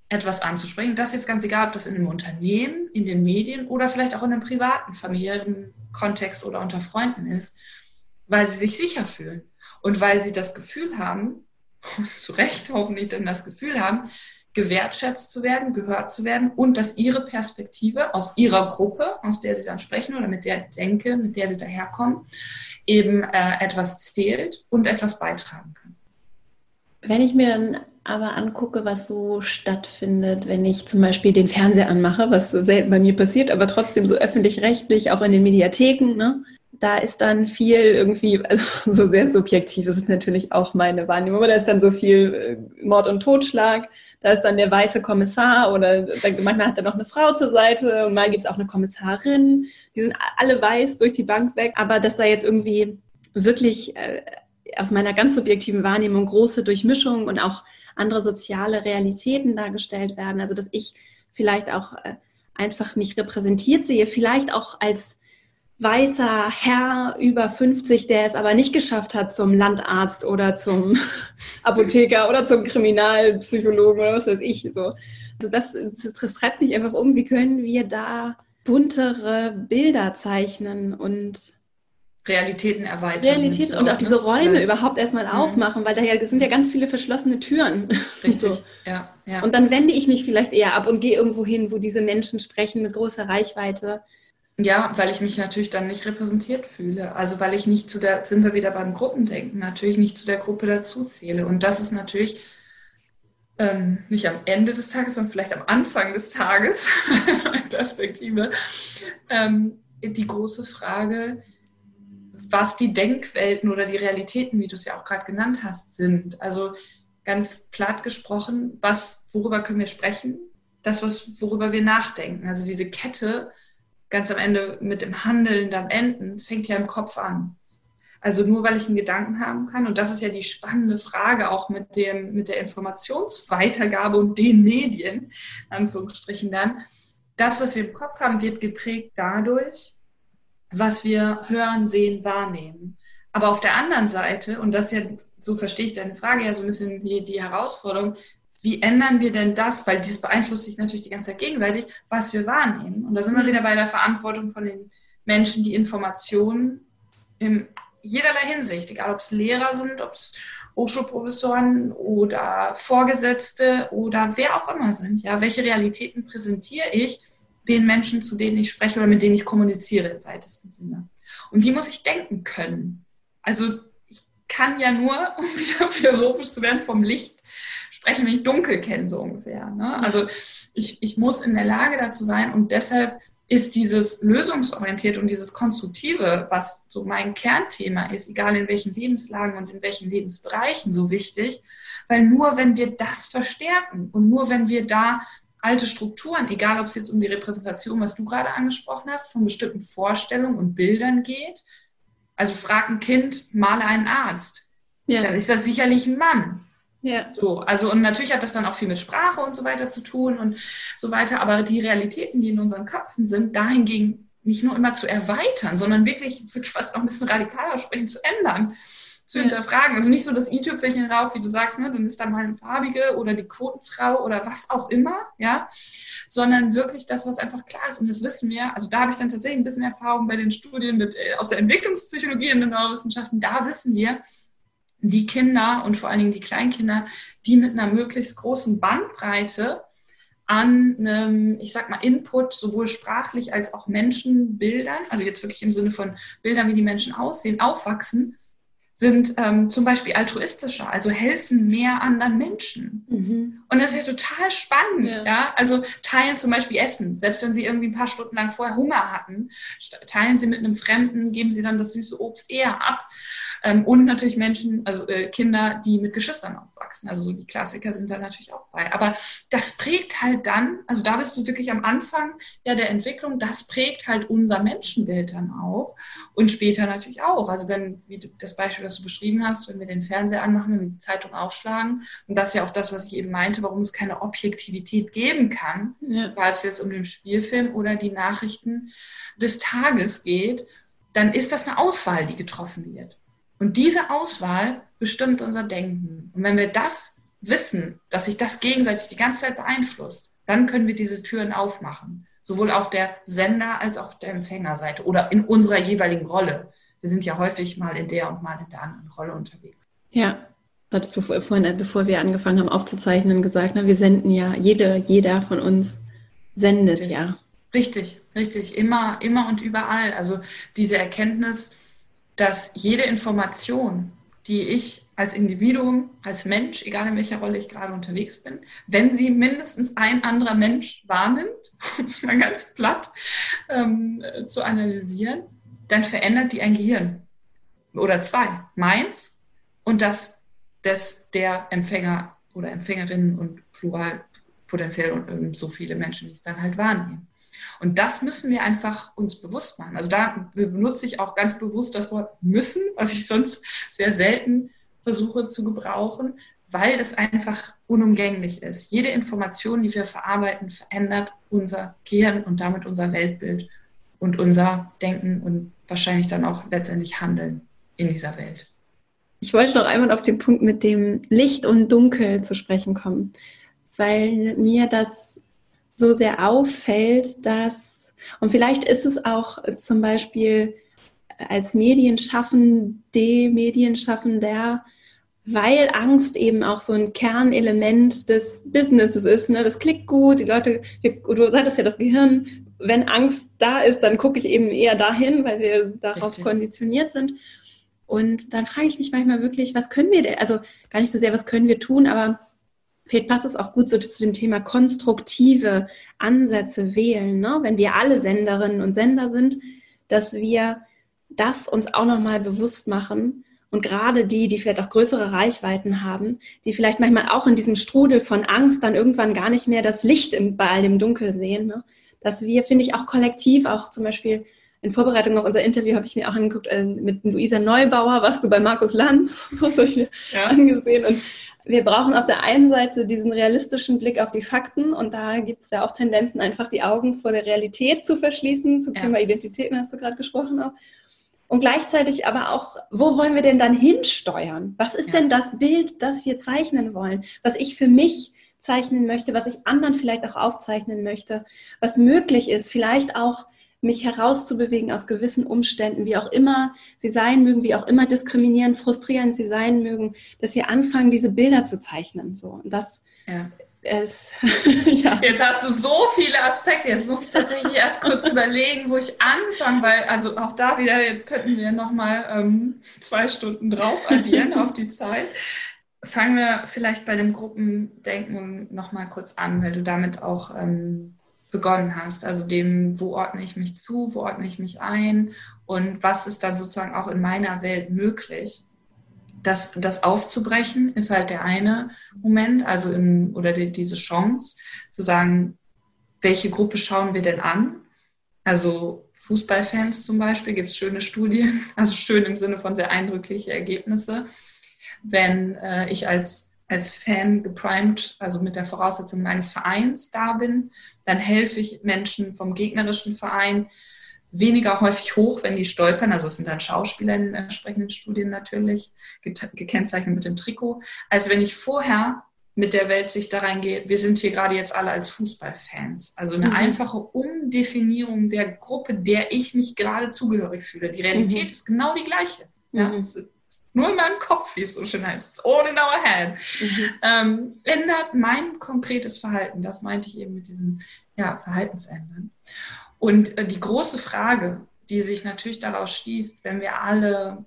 etwas anzusprechen. Das ist jetzt ganz egal, ob das in einem Unternehmen, in den Medien oder vielleicht auch in einem privaten, familiären Kontext oder unter Freunden ist, weil sie sich sicher fühlen und weil sie das Gefühl haben, zu Recht hoffentlich dann das Gefühl haben, gewertschätzt zu werden, gehört zu werden und dass ihre Perspektive aus ihrer Gruppe, aus der sie dann sprechen oder mit der Denke, mit der sie daherkommen, eben äh, etwas zählt und etwas beitragen kann. Wenn ich mir dann aber angucke, was so stattfindet, wenn ich zum Beispiel den Fernseher anmache, was selten bei mir passiert, aber trotzdem so öffentlich-rechtlich, auch in den Mediatheken, ne? da ist dann viel irgendwie, also so sehr subjektiv ist es natürlich auch meine Wahrnehmung, aber da ist dann so viel äh, Mord und Totschlag, da ist dann der weiße Kommissar oder manchmal hat er noch eine Frau zur Seite und mal gibt es auch eine Kommissarin, die sind alle weiß durch die Bank weg, aber dass da jetzt irgendwie wirklich äh, aus meiner ganz subjektiven Wahrnehmung große Durchmischung und auch andere soziale Realitäten dargestellt werden. Also dass ich vielleicht auch äh, einfach mich repräsentiert sehe, vielleicht auch als weißer Herr über 50, der es aber nicht geschafft hat zum Landarzt oder zum Apotheker oder zum Kriminalpsychologen oder was weiß ich. So. Also das, das treibt mich einfach um. Wie können wir da buntere Bilder zeichnen und Realitäten erweitern. Realitäten und auch diese Räume Vielleicht. überhaupt erstmal mhm. aufmachen, weil da ja, sind ja ganz viele verschlossene Türen. Richtig, so. ja, ja. Und dann wende ich mich vielleicht eher ab und gehe irgendwo hin, wo diese Menschen sprechen mit großer Reichweite. Ja, weil ich mich natürlich dann nicht repräsentiert fühle. Also weil ich nicht zu der, sind wir wieder beim Gruppendenken, natürlich nicht zu der Gruppe dazu zähle. Und das ist natürlich ähm, nicht am Ende des Tages, sondern vielleicht am Anfang des Tages, Perspektive, ähm, die große Frage, was die Denkwelten oder die Realitäten, wie du es ja auch gerade genannt hast, sind. Also ganz platt gesprochen, was, worüber können wir sprechen? Das, was, worüber wir nachdenken. Also diese Kette ganz am Ende mit dem Handeln dann enden, fängt ja im Kopf an. Also nur weil ich einen Gedanken haben kann, und das ist ja die spannende Frage auch mit, dem, mit der Informationsweitergabe und den Medien, Anführungsstrichen dann, das, was wir im Kopf haben, wird geprägt dadurch, was wir hören, sehen, wahrnehmen. Aber auf der anderen Seite, und das ist ja, so verstehe ich deine Frage ja so ein bisschen die, die Herausforderung, wie ändern wir denn das, weil das beeinflusst sich natürlich die ganze Zeit gegenseitig, was wir wahrnehmen. Und da sind wir mhm. wieder bei der Verantwortung von den Menschen, die Informationen in jederlei Hinsicht, egal ob es Lehrer sind, ob es Hochschulprofessoren oder Vorgesetzte oder wer auch immer sind. Ja, welche Realitäten präsentiere ich den Menschen, zu denen ich spreche oder mit denen ich kommuniziere im weitesten Sinne. Und wie muss ich denken können? Also ich kann ja nur, um wieder philosophisch zu werden, vom Licht sprechen, wenn ich dunkel kenne, so ungefähr. Ne? Also ich, ich muss in der Lage dazu sein und deshalb ist dieses lösungsorientierte und dieses konstruktive, was so mein Kernthema ist, egal in welchen Lebenslagen und in welchen Lebensbereichen, so wichtig, weil nur wenn wir das verstärken und nur wenn wir da alte Strukturen, egal ob es jetzt um die Repräsentation, was du gerade angesprochen hast, von bestimmten Vorstellungen und Bildern geht. Also frag ein Kind, male einen Arzt. Ja. Dann ist das sicherlich ein Mann. Ja. So, also und natürlich hat das dann auch viel mit Sprache und so weiter zu tun und so weiter, aber die Realitäten, die in unseren Köpfen sind, dahingegen nicht nur immer zu erweitern, sondern wirklich, ich würde fast noch ein bisschen radikaler sprechen, zu ändern zu hinterfragen. Also nicht so das i-Tüpfelchen rauf, wie du sagst, ne, dann ist da mal eine farbige oder die Quotenfrau oder was auch immer, ja, sondern wirklich das, was einfach klar ist. Und das wissen wir. Also da habe ich dann tatsächlich ein bisschen Erfahrung bei den Studien mit, äh, aus der Entwicklungspsychologie in den Neurowissenschaften. Da wissen wir, die Kinder und vor allen Dingen die Kleinkinder, die mit einer möglichst großen Bandbreite an einem, ich sag mal, Input, sowohl sprachlich als auch Menschenbildern, also jetzt wirklich im Sinne von Bildern, wie die Menschen aussehen, aufwachsen, sind ähm, zum Beispiel altruistischer, also helfen mehr anderen Menschen. Mhm. Und das ist ja total spannend. Ja. ja. Also teilen zum Beispiel Essen. Selbst wenn sie irgendwie ein paar Stunden lang vorher Hunger hatten, teilen sie mit einem Fremden, geben sie dann das süße Obst eher ab. Ähm, und natürlich Menschen, also äh, Kinder, die mit Geschwistern aufwachsen. Also so die Klassiker sind da natürlich auch bei. Aber das prägt halt dann, also da bist du wirklich am Anfang ja, der Entwicklung, das prägt halt unser Menschenbild dann auch. Und später natürlich auch. Also wenn, wie du, das Beispiel, was du beschrieben hast, wenn wir den Fernseher anmachen, wenn wir die Zeitung aufschlagen, und das ist ja auch das, was ich eben meinte, warum es keine Objektivität geben kann, ja. weil es jetzt um den Spielfilm oder die Nachrichten des Tages geht, dann ist das eine Auswahl, die getroffen wird. Und diese Auswahl bestimmt unser Denken. Und wenn wir das wissen, dass sich das gegenseitig die ganze Zeit beeinflusst, dann können wir diese Türen aufmachen. Sowohl auf der Sender- als auch auf der Empfängerseite oder in unserer jeweiligen Rolle. Wir sind ja häufig mal in der und mal in der anderen Rolle unterwegs. Ja, das hattest du vorhin, bevor wir angefangen haben aufzuzeichnen, gesagt, ne? wir senden ja, jede, jeder von uns sendet richtig. ja. Richtig, richtig, immer, immer und überall. Also diese Erkenntnis, dass jede Information, die ich als Individuum, als Mensch, egal in welcher Rolle ich gerade unterwegs bin, wenn sie mindestens ein anderer Mensch wahrnimmt, um es mal ganz platt ähm, zu analysieren, dann verändert die ein Gehirn oder zwei, meins und das des der Empfänger oder Empfängerinnen und plural potenziell und so viele Menschen, die es dann halt wahrnehmen. Und das müssen wir einfach uns bewusst machen. Also da benutze ich auch ganz bewusst das Wort müssen, was ich sonst sehr selten versuche zu gebrauchen, weil das einfach unumgänglich ist. Jede Information, die wir verarbeiten, verändert unser Gehirn und damit unser Weltbild und unser Denken und wahrscheinlich dann auch letztendlich Handeln in dieser Welt. Ich wollte noch einmal auf den Punkt mit dem Licht und Dunkel zu sprechen kommen, weil mir das so sehr auffällt, dass, und vielleicht ist es auch zum Beispiel als Medienschaffende, Medienschaffender, weil Angst eben auch so ein Kernelement des Businesses ist. Ne? Das klickt gut, die Leute, du sagtest ja, das Gehirn, wenn Angst da ist, dann gucke ich eben eher dahin, weil wir darauf Richtig. konditioniert sind. Und dann frage ich mich manchmal wirklich, was können wir denn, also gar nicht so sehr, was können wir tun, aber Vielleicht passt es auch gut so zu dem Thema konstruktive Ansätze wählen, ne? wenn wir alle Senderinnen und Sender sind, dass wir das uns auch nochmal bewusst machen und gerade die, die vielleicht auch größere Reichweiten haben, die vielleicht manchmal auch in diesem Strudel von Angst dann irgendwann gar nicht mehr das Licht im, bei all dem Dunkel sehen, ne? dass wir, finde ich, auch kollektiv, auch zum Beispiel in Vorbereitung auf unser Interview habe ich mir auch angeguckt, äh, mit Luisa Neubauer warst du bei Markus Lanz, so habe ich mir ja. angesehen und wir brauchen auf der einen Seite diesen realistischen Blick auf die Fakten und da gibt es ja auch Tendenzen, einfach die Augen vor der Realität zu verschließen. Zum ja. Thema Identitäten hast du gerade gesprochen auch. Und gleichzeitig aber auch, wo wollen wir denn dann hinsteuern? Was ist ja. denn das Bild, das wir zeichnen wollen? Was ich für mich zeichnen möchte, was ich anderen vielleicht auch aufzeichnen möchte, was möglich ist, vielleicht auch mich herauszubewegen aus gewissen Umständen, wie auch immer sie sein mögen, wie auch immer diskriminierend, frustrierend sie sein mögen, dass wir anfangen, diese Bilder zu zeichnen. So. Und das ja. ist, ja. Jetzt hast du so viele Aspekte. Jetzt muss ich tatsächlich erst kurz überlegen, wo ich anfange, weil, also auch da wieder, jetzt könnten wir nochmal ähm, zwei Stunden drauf addieren auf die Zeit. Fangen wir vielleicht bei dem Gruppendenken nochmal kurz an, weil du damit auch ähm, begonnen hast. Also dem, wo ordne ich mich zu, wo ordne ich mich ein und was ist dann sozusagen auch in meiner Welt möglich. Das, das aufzubrechen ist halt der eine Moment, also im, oder die, diese Chance zu sagen, welche Gruppe schauen wir denn an? Also Fußballfans zum Beispiel gibt es schöne Studien, also schön im Sinne von sehr eindrückliche Ergebnisse. Wenn äh, ich als als Fan geprimed, also mit der Voraussetzung meines Vereins da bin, dann helfe ich Menschen vom gegnerischen Verein weniger häufig hoch, wenn die stolpern. Also es sind dann Schauspieler in den entsprechenden Studien natürlich, gekennzeichnet mit dem Trikot, als wenn ich vorher mit der Weltsicht da reingehe, wir sind hier gerade jetzt alle als Fußballfans. Also eine mhm. einfache Umdefinierung der Gruppe, der ich mich gerade zugehörig fühle. Die Realität mhm. ist genau die gleiche. Ja, mhm nur in meinem Kopf, wie es so schön heißt, it's all in our head, mhm. ähm, ändert mein konkretes Verhalten. Das meinte ich eben mit diesem ja, Verhaltensändern. Und äh, die große Frage, die sich natürlich daraus schließt, wenn wir alle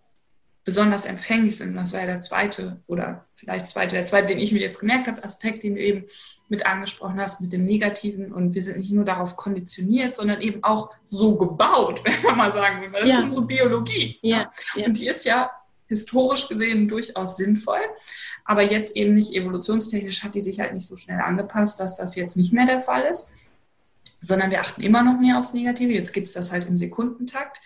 besonders empfänglich sind. Das war ja der zweite oder vielleicht zweite, der zweite, den ich mir jetzt gemerkt habe, Aspekt, den du eben mit angesprochen hast, mit dem Negativen. Und wir sind nicht nur darauf konditioniert, sondern eben auch so gebaut, wenn man mal sagen will. Das ja. ist unsere Biologie. Ja. ja. Und die ist ja historisch gesehen durchaus sinnvoll. Aber jetzt eben nicht evolutionstechnisch hat die sich halt nicht so schnell angepasst, dass das jetzt nicht mehr der Fall ist, sondern wir achten immer noch mehr aufs Negative. Jetzt gibt es das halt im Sekundentakt.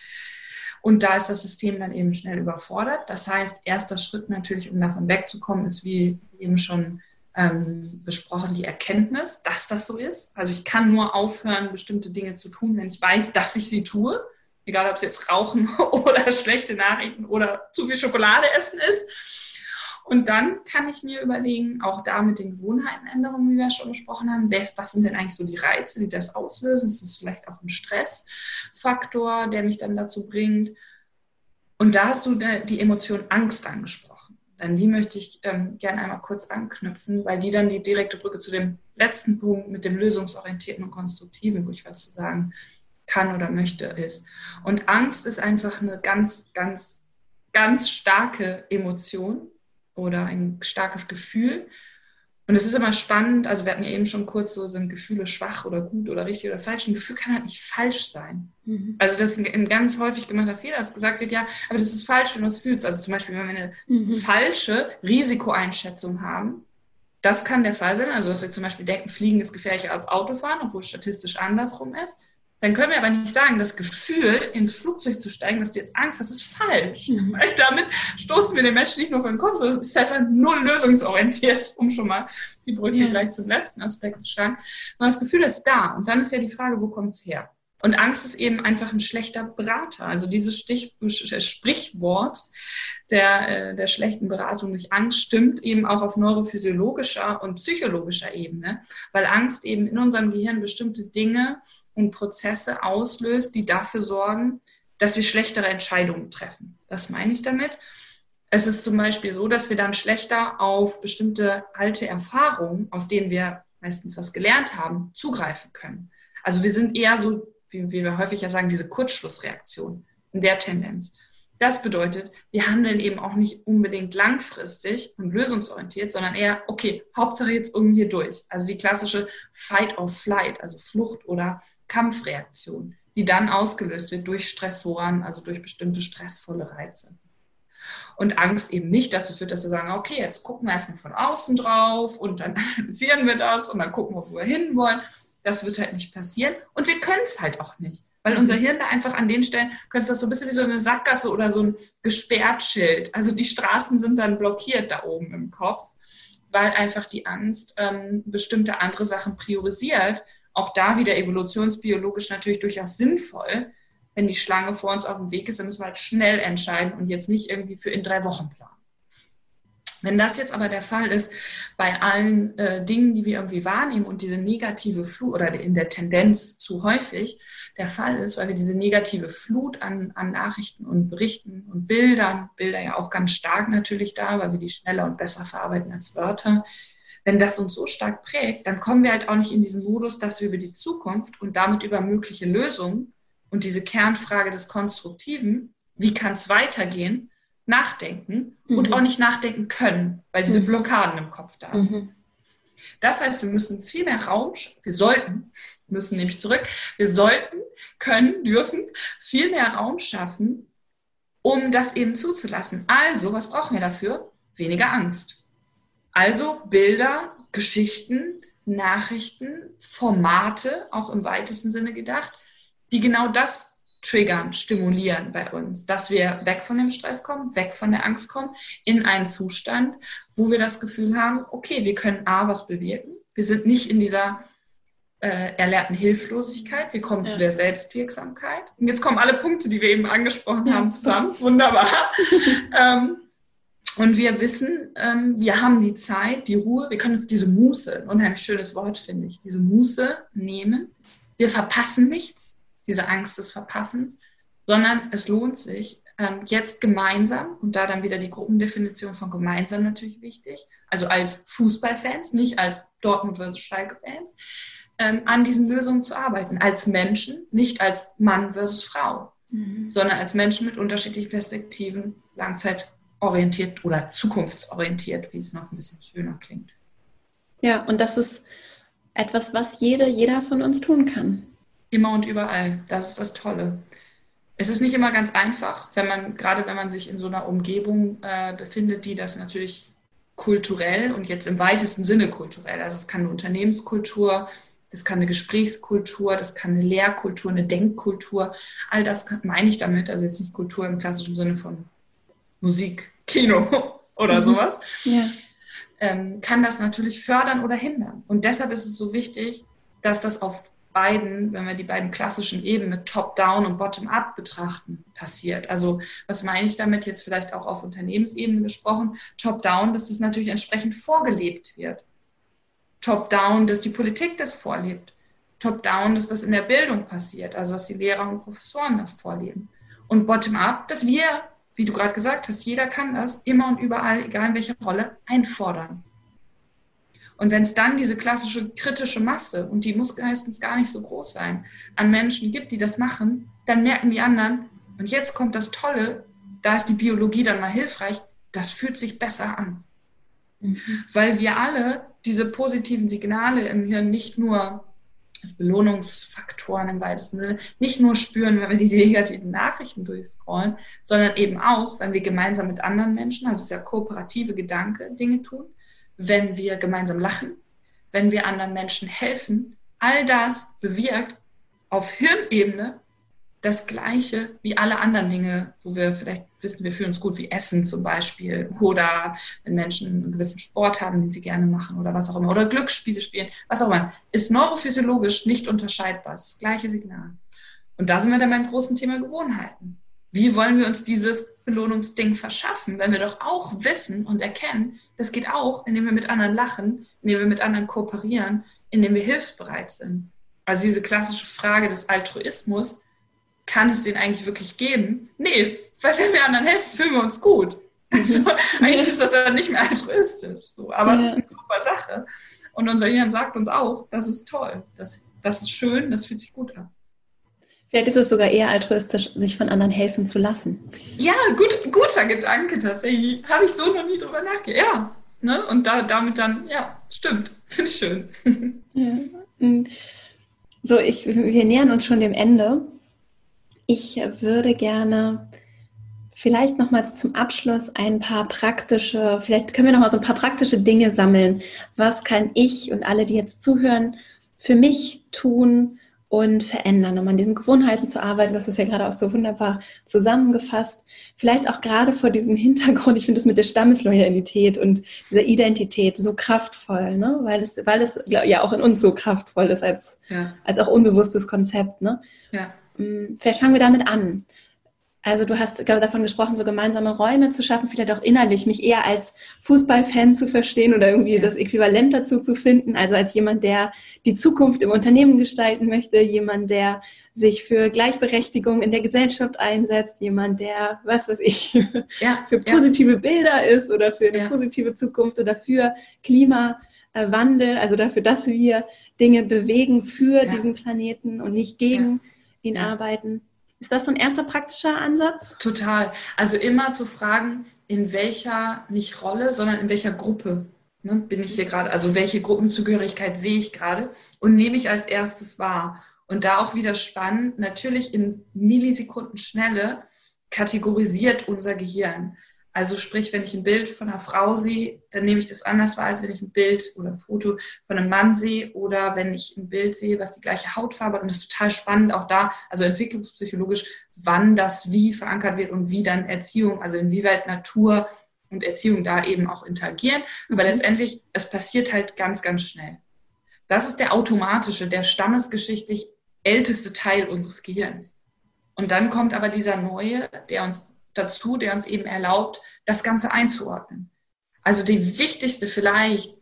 Und da ist das System dann eben schnell überfordert. Das heißt, erster Schritt natürlich, um davon wegzukommen, ist wie eben schon ähm, besprochen, die Erkenntnis, dass das so ist. Also ich kann nur aufhören, bestimmte Dinge zu tun, wenn ich weiß, dass ich sie tue. Egal, ob es jetzt Rauchen oder schlechte Nachrichten oder zu viel Schokolade essen ist. Und dann kann ich mir überlegen, auch da mit den Gewohnheitenänderungen, wie wir schon besprochen haben, was sind denn eigentlich so die Reize, die das auslösen? Ist das vielleicht auch ein Stressfaktor, der mich dann dazu bringt? Und da hast du die Emotion Angst angesprochen. An die möchte ich ähm, gerne einmal kurz anknüpfen, weil die dann die direkte Brücke zu dem letzten Punkt mit dem lösungsorientierten und konstruktiven, wo ich was zu sagen kann oder möchte, ist. Und Angst ist einfach eine ganz, ganz, ganz starke Emotion oder ein starkes Gefühl. Und es ist immer spannend, also wir hatten ja eben schon kurz so, sind Gefühle schwach oder gut oder richtig oder falsch. Ein Gefühl kann halt nicht falsch sein. Mhm. Also das ist ein, ganz häufig gemachter Fehler, dass gesagt wird, ja, aber das ist falsch, wenn du es fühlst. Also zum Beispiel, wenn wir eine mhm. falsche Risikoeinschätzung haben, das kann der Fall sein. Also dass wir zum Beispiel denken, Fliegen ist gefährlicher als Autofahren, obwohl es statistisch andersrum ist. Dann können wir aber nicht sagen, das Gefühl, ins Flugzeug zu steigen, dass du jetzt Angst hast, ist falsch. Mhm. Weil damit stoßen wir den Menschen nicht nur vor den Kopf, sondern es ist einfach nur lösungsorientiert, um schon mal die Brücke ja. gleich zum letzten Aspekt zu schlagen. Und das Gefühl ist da. Und dann ist ja die Frage, wo kommt es her? Und Angst ist eben einfach ein schlechter Berater. Also dieses Stich, Sprichwort der, äh, der schlechten Beratung durch Angst stimmt eben auch auf neurophysiologischer und psychologischer Ebene, weil Angst eben in unserem Gehirn bestimmte Dinge und Prozesse auslöst, die dafür sorgen, dass wir schlechtere Entscheidungen treffen. Was meine ich damit? Es ist zum Beispiel so, dass wir dann schlechter auf bestimmte alte Erfahrungen, aus denen wir meistens was gelernt haben, zugreifen können. Also wir sind eher so, wie, wir häufig ja sagen, diese Kurzschlussreaktion in der Tendenz. Das bedeutet, wir handeln eben auch nicht unbedingt langfristig und lösungsorientiert, sondern eher, okay, Hauptsache jetzt irgendwie hier durch. Also die klassische Fight or Flight, also Flucht- oder Kampfreaktion, die dann ausgelöst wird durch Stressoren, also durch bestimmte stressvolle Reize. Und Angst eben nicht dazu führt, dass wir sagen, okay, jetzt gucken wir erstmal von außen drauf und dann analysieren wir das und dann gucken wir, wo wir hinwollen. Das wird halt nicht passieren. Und wir können es halt auch nicht. Weil unser Hirn da einfach an den Stellen, könnte das so ein bisschen wie so eine Sackgasse oder so ein Gesperrtschild. Also die Straßen sind dann blockiert da oben im Kopf, weil einfach die Angst ähm, bestimmte andere Sachen priorisiert. Auch da wieder evolutionsbiologisch natürlich durchaus sinnvoll. Wenn die Schlange vor uns auf dem Weg ist, dann müssen wir halt schnell entscheiden und jetzt nicht irgendwie für in drei Wochen planen. Wenn das jetzt aber der Fall ist bei allen äh, Dingen, die wir irgendwie wahrnehmen und diese negative Flut oder in der Tendenz zu häufig, der Fall ist, weil wir diese negative Flut an, an Nachrichten und Berichten und Bildern, Bilder ja auch ganz stark natürlich da, weil wir die schneller und besser verarbeiten als Wörter, wenn das uns so stark prägt, dann kommen wir halt auch nicht in diesen Modus, dass wir über die Zukunft und damit über mögliche Lösungen und diese Kernfrage des Konstruktiven, wie kann es weitergehen, nachdenken mhm. und auch nicht nachdenken können, weil diese mhm. Blockaden im Kopf da sind. Mhm. Das heißt, wir müssen viel mehr Raum, wir sollten, müssen nämlich zurück, wir sollten, können, dürfen viel mehr Raum schaffen, um das eben zuzulassen. Also, was brauchen wir dafür? Weniger Angst. Also Bilder, Geschichten, Nachrichten, Formate, auch im weitesten Sinne gedacht, die genau das triggern, stimulieren bei uns, dass wir weg von dem Stress kommen, weg von der Angst kommen, in einen Zustand, wo wir das Gefühl haben, okay, wir können A, was bewirken. Wir sind nicht in dieser äh, erlernten Hilflosigkeit, wir kommen ja. zu der Selbstwirksamkeit. Und jetzt kommen alle Punkte, die wir eben angesprochen haben, zusammen. Das ist wunderbar. ähm, und wir wissen, ähm, wir haben die Zeit, die Ruhe, wir können uns diese Muße, unheimlich schönes Wort finde ich, diese Muße nehmen. Wir verpassen nichts diese Angst des Verpassens, sondern es lohnt sich, ähm, jetzt gemeinsam, und da dann wieder die Gruppendefinition von gemeinsam natürlich wichtig, also als Fußballfans, nicht als Dortmund versus Schalke-Fans, ähm, an diesen Lösungen zu arbeiten, als Menschen, nicht als Mann versus Frau. mhm. sondern als Menschen mit unterschiedlichen Perspektiven, langzeitorientiert oder zukunftsorientiert, wie es noch ein bisschen schöner klingt. Ja, und das ist etwas, was jede, jeder von uns tun kann. Immer und überall. Das ist das Tolle. Es ist nicht immer ganz einfach, wenn man, gerade wenn man sich in so einer Umgebung äh, befindet, die das natürlich kulturell und jetzt im weitesten Sinne kulturell, also es kann eine Unternehmenskultur, das kann eine Gesprächskultur, das kann eine Lehrkultur, eine Denkkultur, all das meine ich damit, also jetzt nicht Kultur im klassischen Sinne von Musik, Kino oder mhm. sowas, ja. ähm, kann das natürlich fördern oder hindern. Und deshalb ist es so wichtig, dass das auf beiden, wenn wir die beiden klassischen Ebenen mit Top-Down und Bottom-up betrachten, passiert. Also was meine ich damit jetzt vielleicht auch auf Unternehmensebene gesprochen? Top-Down, dass das natürlich entsprechend vorgelebt wird. Top-Down, dass die Politik das vorlebt. Top-Down, dass das in der Bildung passiert, also dass die Lehrer und Professoren das vorleben. Und Bottom-up, dass wir, wie du gerade gesagt hast, jeder kann das immer und überall, egal in welcher Rolle, einfordern. Und wenn es dann diese klassische kritische Masse, und die muss meistens gar nicht so groß sein, an Menschen gibt, die das machen, dann merken die anderen, und jetzt kommt das Tolle, da ist die Biologie dann mal hilfreich, das fühlt sich besser an. Mhm. Weil wir alle diese positiven Signale im Hirn nicht nur als Belohnungsfaktoren im weitesten Sinne, nicht nur spüren, wenn wir die negativen Nachrichten durchscrollen, sondern eben auch, wenn wir gemeinsam mit anderen Menschen, also dieser kooperative Gedanke, Dinge tun, wenn wir gemeinsam lachen, wenn wir anderen Menschen helfen. All das bewirkt auf Hirnebene das Gleiche wie alle anderen Dinge, wo wir vielleicht wissen, wir fühlen uns gut, wie Essen zum Beispiel oder wenn Menschen einen gewissen Sport haben, den sie gerne machen oder was auch immer oder Glücksspiele spielen, was auch immer, ist neurophysiologisch nicht unterscheidbar. Ist das gleiche Signal. Und da sind wir dann beim großen Thema Gewohnheiten. Wie wollen wir uns dieses Belohnungsding verschaffen, wenn wir doch auch wissen und erkennen, das geht auch, indem wir mit anderen lachen, indem wir mit anderen kooperieren, indem wir hilfsbereit sind. Also diese klassische Frage des Altruismus, kann es den eigentlich wirklich geben? Nee, weil wenn wir anderen helfen, fühlen wir uns gut. Also, eigentlich ist das dann nicht mehr altruistisch. So. Aber es ja. ist eine super Sache. Und unser Hirn sagt uns auch, das ist toll, das, das ist schön, das fühlt sich gut an. Vielleicht ist es sogar eher altruistisch, sich von anderen helfen zu lassen. Ja, gut, guter Gedanke tatsächlich. Habe ich so noch nie drüber nachgedacht. Ja, ne? und da, damit dann, ja, stimmt. Finde ich schön. Ja. So, ich, wir nähern uns schon dem Ende. Ich würde gerne vielleicht nochmal zum Abschluss ein paar praktische, vielleicht können wir nochmal so ein paar praktische Dinge sammeln. Was kann ich und alle, die jetzt zuhören, für mich tun, und verändern, um an diesen Gewohnheiten zu arbeiten. Das ist ja gerade auch so wunderbar zusammengefasst. Vielleicht auch gerade vor diesem Hintergrund, ich finde es mit der Stammesloyalität und dieser Identität so kraftvoll, ne? weil, es, weil es ja auch in uns so kraftvoll ist als, ja. als auch unbewusstes Konzept. Ne? Ja. Hm, vielleicht fangen wir damit an. Also du hast glaube, davon gesprochen, so gemeinsame Räume zu schaffen, vielleicht auch innerlich mich eher als Fußballfan zu verstehen oder irgendwie ja. das Äquivalent dazu zu finden. Also als jemand, der die Zukunft im Unternehmen gestalten möchte, jemand, der sich für Gleichberechtigung in der Gesellschaft einsetzt, jemand, der, was weiß ich, ja. für positive ja. Bilder ist oder für eine positive Zukunft oder für Klimawandel, also dafür, dass wir Dinge bewegen für diesen Planeten und nicht gegen ihn arbeiten. Ist das so ein erster praktischer Ansatz? Total. Also immer zu fragen, in welcher, nicht Rolle, sondern in welcher Gruppe ne, bin ich hier gerade, also welche Gruppenzugehörigkeit sehe ich gerade und nehme ich als erstes wahr. Und da auch wieder spannend, natürlich in Millisekunden Schnelle kategorisiert unser Gehirn. Also sprich, wenn ich ein Bild von einer Frau sehe, dann nehme ich das anders wahr, als wenn ich ein Bild oder ein Foto von einem Mann sehe oder wenn ich ein Bild sehe, was die gleiche Hautfarbe hat. Und das ist total spannend auch da, also entwicklungspsychologisch, wann das wie verankert wird und wie dann Erziehung, also inwieweit Natur und Erziehung da eben auch interagieren. Aber mhm. letztendlich, es passiert halt ganz, ganz schnell. Das ist der automatische, der stammesgeschichtlich älteste Teil unseres Gehirns. Und dann kommt aber dieser neue, der uns dazu, der uns eben erlaubt, das Ganze einzuordnen. Also die wichtigste vielleicht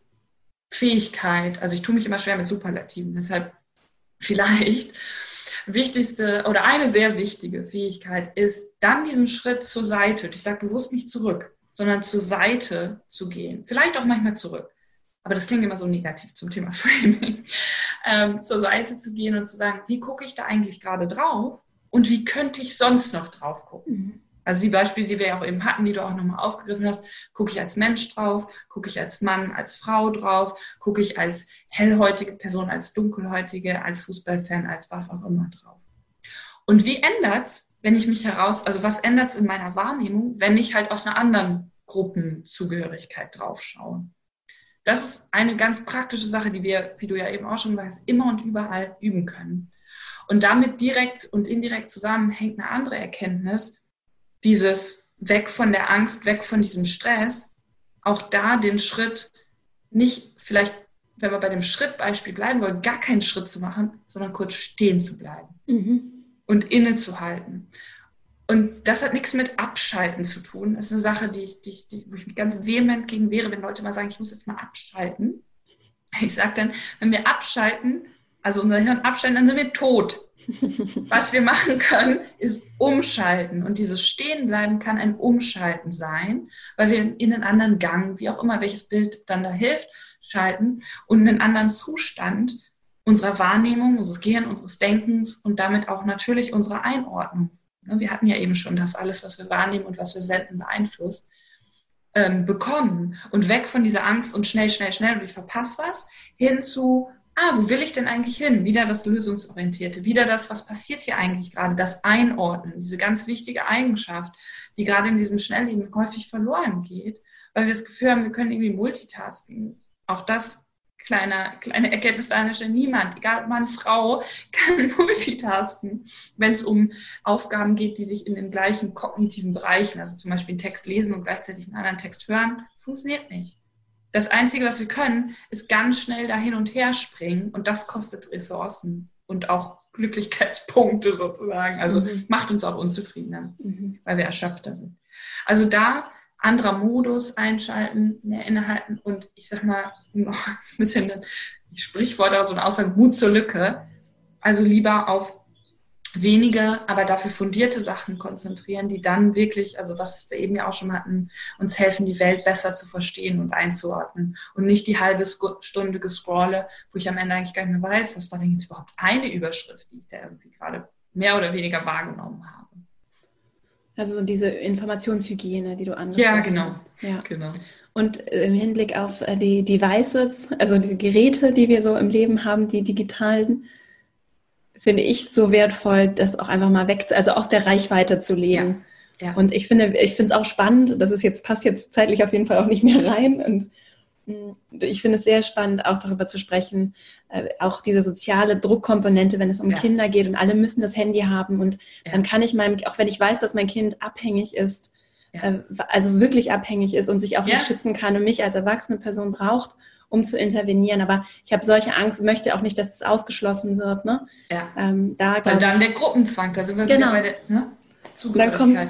Fähigkeit, also ich tue mich immer schwer mit Superlativen, deshalb vielleicht wichtigste oder eine sehr wichtige Fähigkeit ist, dann diesen Schritt zur Seite, ich sage bewusst nicht zurück, sondern zur Seite zu gehen. Vielleicht auch manchmal zurück. Aber das klingt immer so negativ zum Thema Framing. Ähm, zur Seite zu gehen und zu sagen, wie gucke ich da eigentlich gerade drauf? und wie könnte ich sonst noch drauf gucken? Also die Beispiele, die wir ja auch eben hatten, die du auch nochmal aufgegriffen hast, gucke ich als Mensch drauf, gucke ich als Mann, als Frau drauf, gucke ich als hellhäutige Person, als dunkelhäutige, als Fußballfan, als was auch immer drauf. Und wie ändert es, wenn ich mich heraus, also was ändert es in meiner Wahrnehmung, wenn ich halt aus einer anderen Gruppenzugehörigkeit drauf schaue? Das ist eine ganz praktische Sache, die wir, wie du ja eben auch schon sagst, immer und überall üben können. Und damit direkt und indirekt zusammenhängt eine andere Erkenntnis, dieses weg von der Angst, weg von diesem Stress, auch da den Schritt nicht vielleicht, wenn wir bei dem Schrittbeispiel bleiben wollen, gar keinen Schritt zu machen, sondern kurz stehen zu bleiben mhm. und innezuhalten. Und das hat nichts mit Abschalten zu tun. Das ist eine Sache, die ich, die, die, wo ich mich ganz vehement gegen wehre, wenn Leute mal sagen, ich muss jetzt mal abschalten. Ich sage dann, wenn wir abschalten, also unser Hirn abschalten, dann sind wir tot. Was wir machen können, ist umschalten. Und dieses Stehenbleiben kann ein Umschalten sein, weil wir in einen anderen Gang, wie auch immer, welches Bild dann da hilft, schalten und einen anderen Zustand unserer Wahrnehmung, unseres Gehirns, unseres Denkens und damit auch natürlich unserer Einordnung. Ne, wir hatten ja eben schon, dass alles, was wir wahrnehmen und was wir senden, beeinflusst, ähm, bekommen. Und weg von dieser Angst und schnell, schnell, schnell und ich verpasse was, hin zu ah, wo will ich denn eigentlich hin? Wieder das Lösungsorientierte, wieder das, was passiert hier eigentlich gerade, das Einordnen, diese ganz wichtige Eigenschaft, die gerade in diesem Schnellleben häufig verloren geht, weil wir das Gefühl haben, wir können irgendwie multitasken. Auch das kleine, kleine Erkenntnis an der Stelle. Niemand, egal ob Mann, Frau, kann multitasken, wenn es um Aufgaben geht, die sich in den gleichen kognitiven Bereichen, also zum Beispiel einen Text lesen und gleichzeitig einen anderen Text hören, funktioniert nicht. Das Einzige, was wir können, ist ganz schnell da hin und her springen und das kostet Ressourcen und auch Glücklichkeitspunkte sozusagen. Also mhm. macht uns auch unzufriedener, mhm. weil wir erschöpfter sind. Also da anderer Modus einschalten, mehr innehalten und ich sag mal noch ein bisschen ein Sprichwort, also eine Aussage, Mut zur Lücke. Also lieber auf wenige, aber dafür fundierte Sachen konzentrieren, die dann wirklich, also was wir eben ja auch schon hatten, uns helfen, die Welt besser zu verstehen und einzuordnen. Und nicht die halbe Stunde gescrolle, wo ich am Ende eigentlich gar nicht mehr weiß, was war denn jetzt überhaupt eine Überschrift, die ich da irgendwie gerade mehr oder weniger wahrgenommen habe. Also diese Informationshygiene, die du angesprochen Ja, genau. Ja. genau. Und im Hinblick auf die Devices, also die Geräte, die wir so im Leben haben, die digitalen, finde ich so wertvoll, das auch einfach mal weg, also aus der Reichweite zu legen. Ja, ja. Und ich finde, ich finde es auch spannend, das ist jetzt, passt jetzt zeitlich auf jeden Fall auch nicht mehr rein. Und mm, ich finde es sehr spannend, auch darüber zu sprechen, äh, auch diese soziale Druckkomponente, wenn es um ja. Kinder geht und alle müssen das Handy haben. Und dann kann ich meinem, auch wenn ich weiß, dass mein Kind abhängig ist, äh, also wirklich abhängig ist und sich auch nicht schützen kann und mich als erwachsene Person braucht, um zu intervenieren. Aber ich habe solche Angst, möchte auch nicht, dass es ausgeschlossen wird. Ne? Ja. Ähm, da, Weil dann ich, der Gruppenzwang, da sind wir genau. wieder bei der ne? Zugehörigkeit.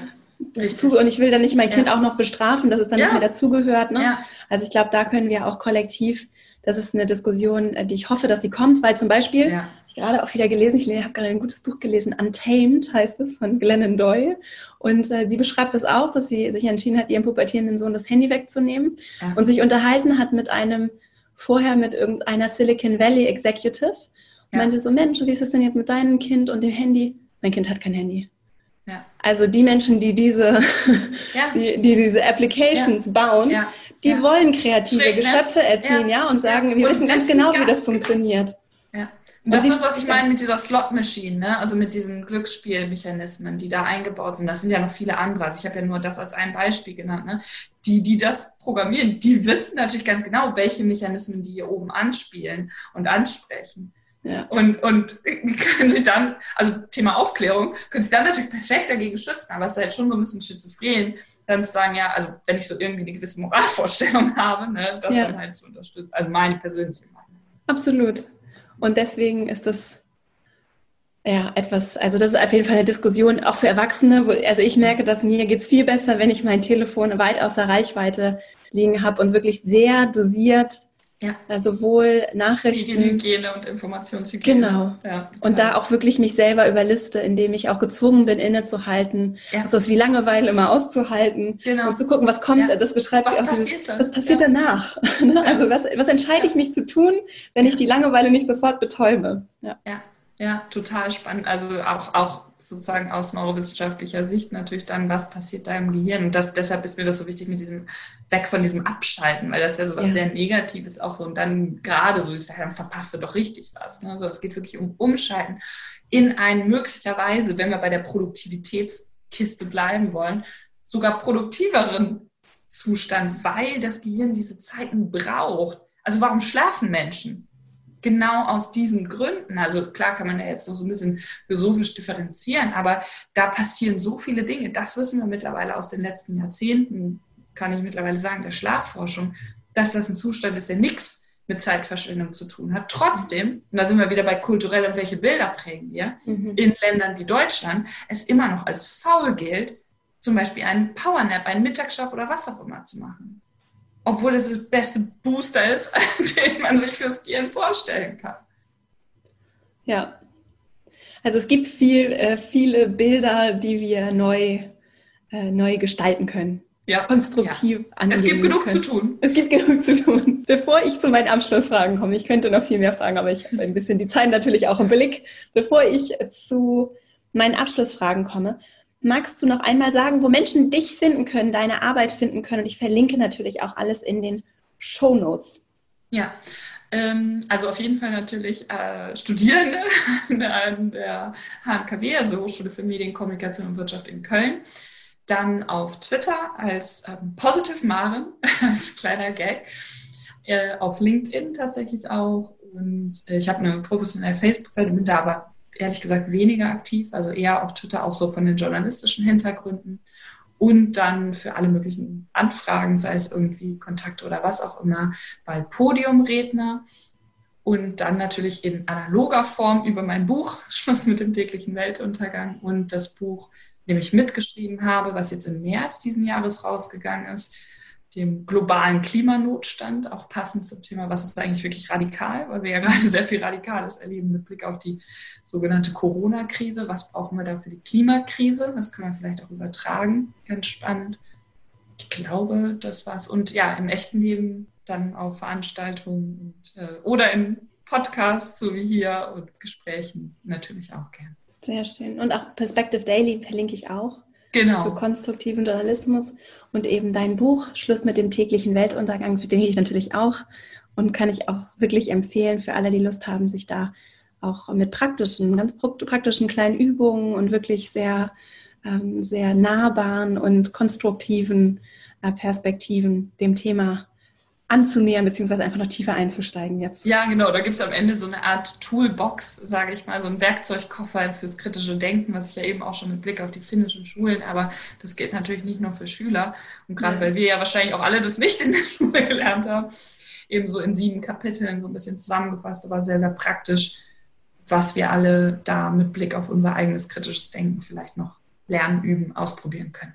Zu, und ich will dann nicht mein Kind ja. auch noch bestrafen, dass es dann ja. nicht mehr dazugehört. Ne? Ja. Also ich glaube, da können wir auch kollektiv, das ist eine Diskussion, äh, die ich hoffe, dass sie kommt, weil zum Beispiel, ja. ich gerade auch wieder gelesen, ich habe gerade ein gutes Buch gelesen, Untamed heißt es, von Glennon Doyle. Und äh, sie beschreibt das auch, dass sie sich entschieden hat, ihrem pubertierenden Sohn das Handy wegzunehmen und sich unterhalten hat mit einem vorher mit irgendeiner Silicon Valley Executive und ja. meinte so, Mensch, wie ist es denn jetzt mit deinem Kind und dem Handy? Mein Kind hat kein Handy. Ja. Also die Menschen, die diese, ja. die, die, diese Applications bauen, die wollen kreative Schräg, ne? Geschöpfe ne? erziehen, ja, und sagen, wir und wissen ganz genau, wie das genau. funktioniert. Ja. Und das ist, was ich meine mit dieser Slot-Machine, ne? also mit diesen Glücksspielmechanismen, die da eingebaut sind. Das sind ja noch viele andere. Also ich habe ja nur das als ein Beispiel genannt. Ne? Die, die das programmieren, die wissen natürlich ganz genau, welche Mechanismen die hier oben anspielen und ansprechen. Ja. Und, und können sich dann, also Thema Aufklärung, können sich dann natürlich perfekt dagegen schützen, aber es ist halt schon so ein bisschen schizophren, dann zu sagen, ja, also wenn ich so irgendwie eine gewisse Moralvorstellung habe, ne, das ja. dann halt zu unterstützen. Also meine persönliche Meinung. Absolut. Und deswegen ist das ja etwas, also das ist auf jeden Fall eine Diskussion auch für Erwachsene. Wo, also ich merke, dass mir geht es viel besser, wenn ich mein Telefon weit außer Reichweite liegen habe und wirklich sehr dosiert ja. Also sowohl Nachrichten. Hygiene und Informationshygiene. Genau. Ja, und da auch wirklich mich selber überliste, indem ich auch gezwungen bin, innezuhalten. Ja. Also wie Langeweile immer auszuhalten. Genau. Und zu gucken, was kommt, ja. das beschreibt was auch. Passiert dann? Was passiert danach? Ne? also was, was entscheide ich mich zu tun, wenn ich die Langeweile nicht sofort betäube? Ja. ja. Ja, total spannend. Also auch, auch sozusagen aus neurowissenschaftlicher Sicht natürlich dann, was passiert da im Gehirn. Und das, deshalb ist mir das so wichtig mit diesem, weg von diesem Abschalten, weil das ja so was ja. sehr Negatives auch so. Und dann gerade so ist, dann verpasst du doch richtig was. Ne? Also es geht wirklich um Umschalten in einen möglicherweise, wenn wir bei der Produktivitätskiste bleiben wollen, sogar produktiveren Zustand, weil das Gehirn diese Zeiten braucht. Also warum schlafen Menschen? Genau aus diesen Gründen. Also klar kann man ja jetzt noch so ein bisschen philosophisch differenzieren, aber da passieren so viele Dinge. Das wissen wir mittlerweile aus den letzten Jahrzehnten, kann ich mittlerweile sagen, der Schlafforschung, dass das ein Zustand ist, der nichts mit Zeitverschwendung zu tun hat. Trotzdem, und da sind wir wieder bei kulturell und welche Bilder prägen wir, mhm. in Ländern wie Deutschland, es immer noch als faul gilt, zum Beispiel einen Powernap, einen Mittagsschlaf oder was auch immer zu machen. Obwohl es das beste Booster ist, den man sich fürs Gehirn vorstellen kann. Ja. Also es gibt viel, äh, viele Bilder, die wir neu, äh, neu gestalten können. Ja, konstruktiv ja. Es gibt genug können. zu tun. Es gibt genug zu tun. Bevor ich zu meinen Abschlussfragen komme, ich könnte noch viel mehr fragen, aber ich habe ein bisschen die Zeit natürlich auch im Blick. Bevor ich zu meinen Abschlussfragen komme, magst du noch einmal sagen, wo Menschen dich finden können, deine Arbeit finden können? Und ich verlinke natürlich auch alles in den Show Notes. Ja, ähm, also auf jeden Fall natürlich äh, Studierende an der HMKW, also Hochschule für Medien, Kommunikation und Wirtschaft in Köln. Dann auf Twitter als ähm, Positive Maren, als kleiner Gag. Äh, auf LinkedIn tatsächlich auch. Und äh, ich habe eine professionelle Facebook-Seite, bin da aber ehrlich gesagt weniger aktiv, also eher auf Twitter auch so von den journalistischen Hintergründen. Und dann für alle möglichen Anfragen, sei es irgendwie Kontakt oder was auch immer, bei Podiumredner. Und dann natürlich in analoger Form über mein Buch Schluss mit dem täglichen Weltuntergang und das Buch, dem ich mitgeschrieben habe, was jetzt im März diesen Jahres rausgegangen ist, dem globalen Klimanotstand, auch passend zum Thema, was ist eigentlich wirklich radikal, weil wir ja gerade sehr viel Radikales erleben mit Blick auf die sogenannte Corona-Krise. Was brauchen wir da für die Klimakrise? Das können wir vielleicht auch übertragen. Ganz spannend. Ich glaube, das war's. Und ja, im echten Leben dann auf Veranstaltungen und, äh, oder im Podcast, so wie hier, und Gesprächen natürlich auch gern. Sehr schön. Und auch Perspective Daily verlinke ich auch genau. für konstruktiven Journalismus und eben dein Buch Schluss mit dem täglichen Weltuntergang verlinke ich natürlich auch und kann ich auch wirklich empfehlen für alle, die Lust haben, sich da auch mit praktischen, ganz praktischen kleinen Übungen und wirklich sehr, ähm, sehr nahbaren und konstruktiven äh, Perspektiven dem Thema anzunähern, beziehungsweise einfach noch tiefer einzusteigen jetzt. Ja, genau. Da gibt es am Ende so eine Art Toolbox, sage ich mal, so ein Werkzeugkoffer fürs kritische Denken, was ich ja eben auch schon mit Blick auf die finnischen Schulen, aber das gilt natürlich nicht nur für Schüler. Und gerade ja. weil wir ja wahrscheinlich auch alle das nicht in der Schule gelernt haben, eben so in sieben Kapiteln so ein bisschen zusammengefasst, aber sehr, sehr praktisch, was wir alle da mit Blick auf unser eigenes kritisches Denken vielleicht noch lernen, üben, ausprobieren können.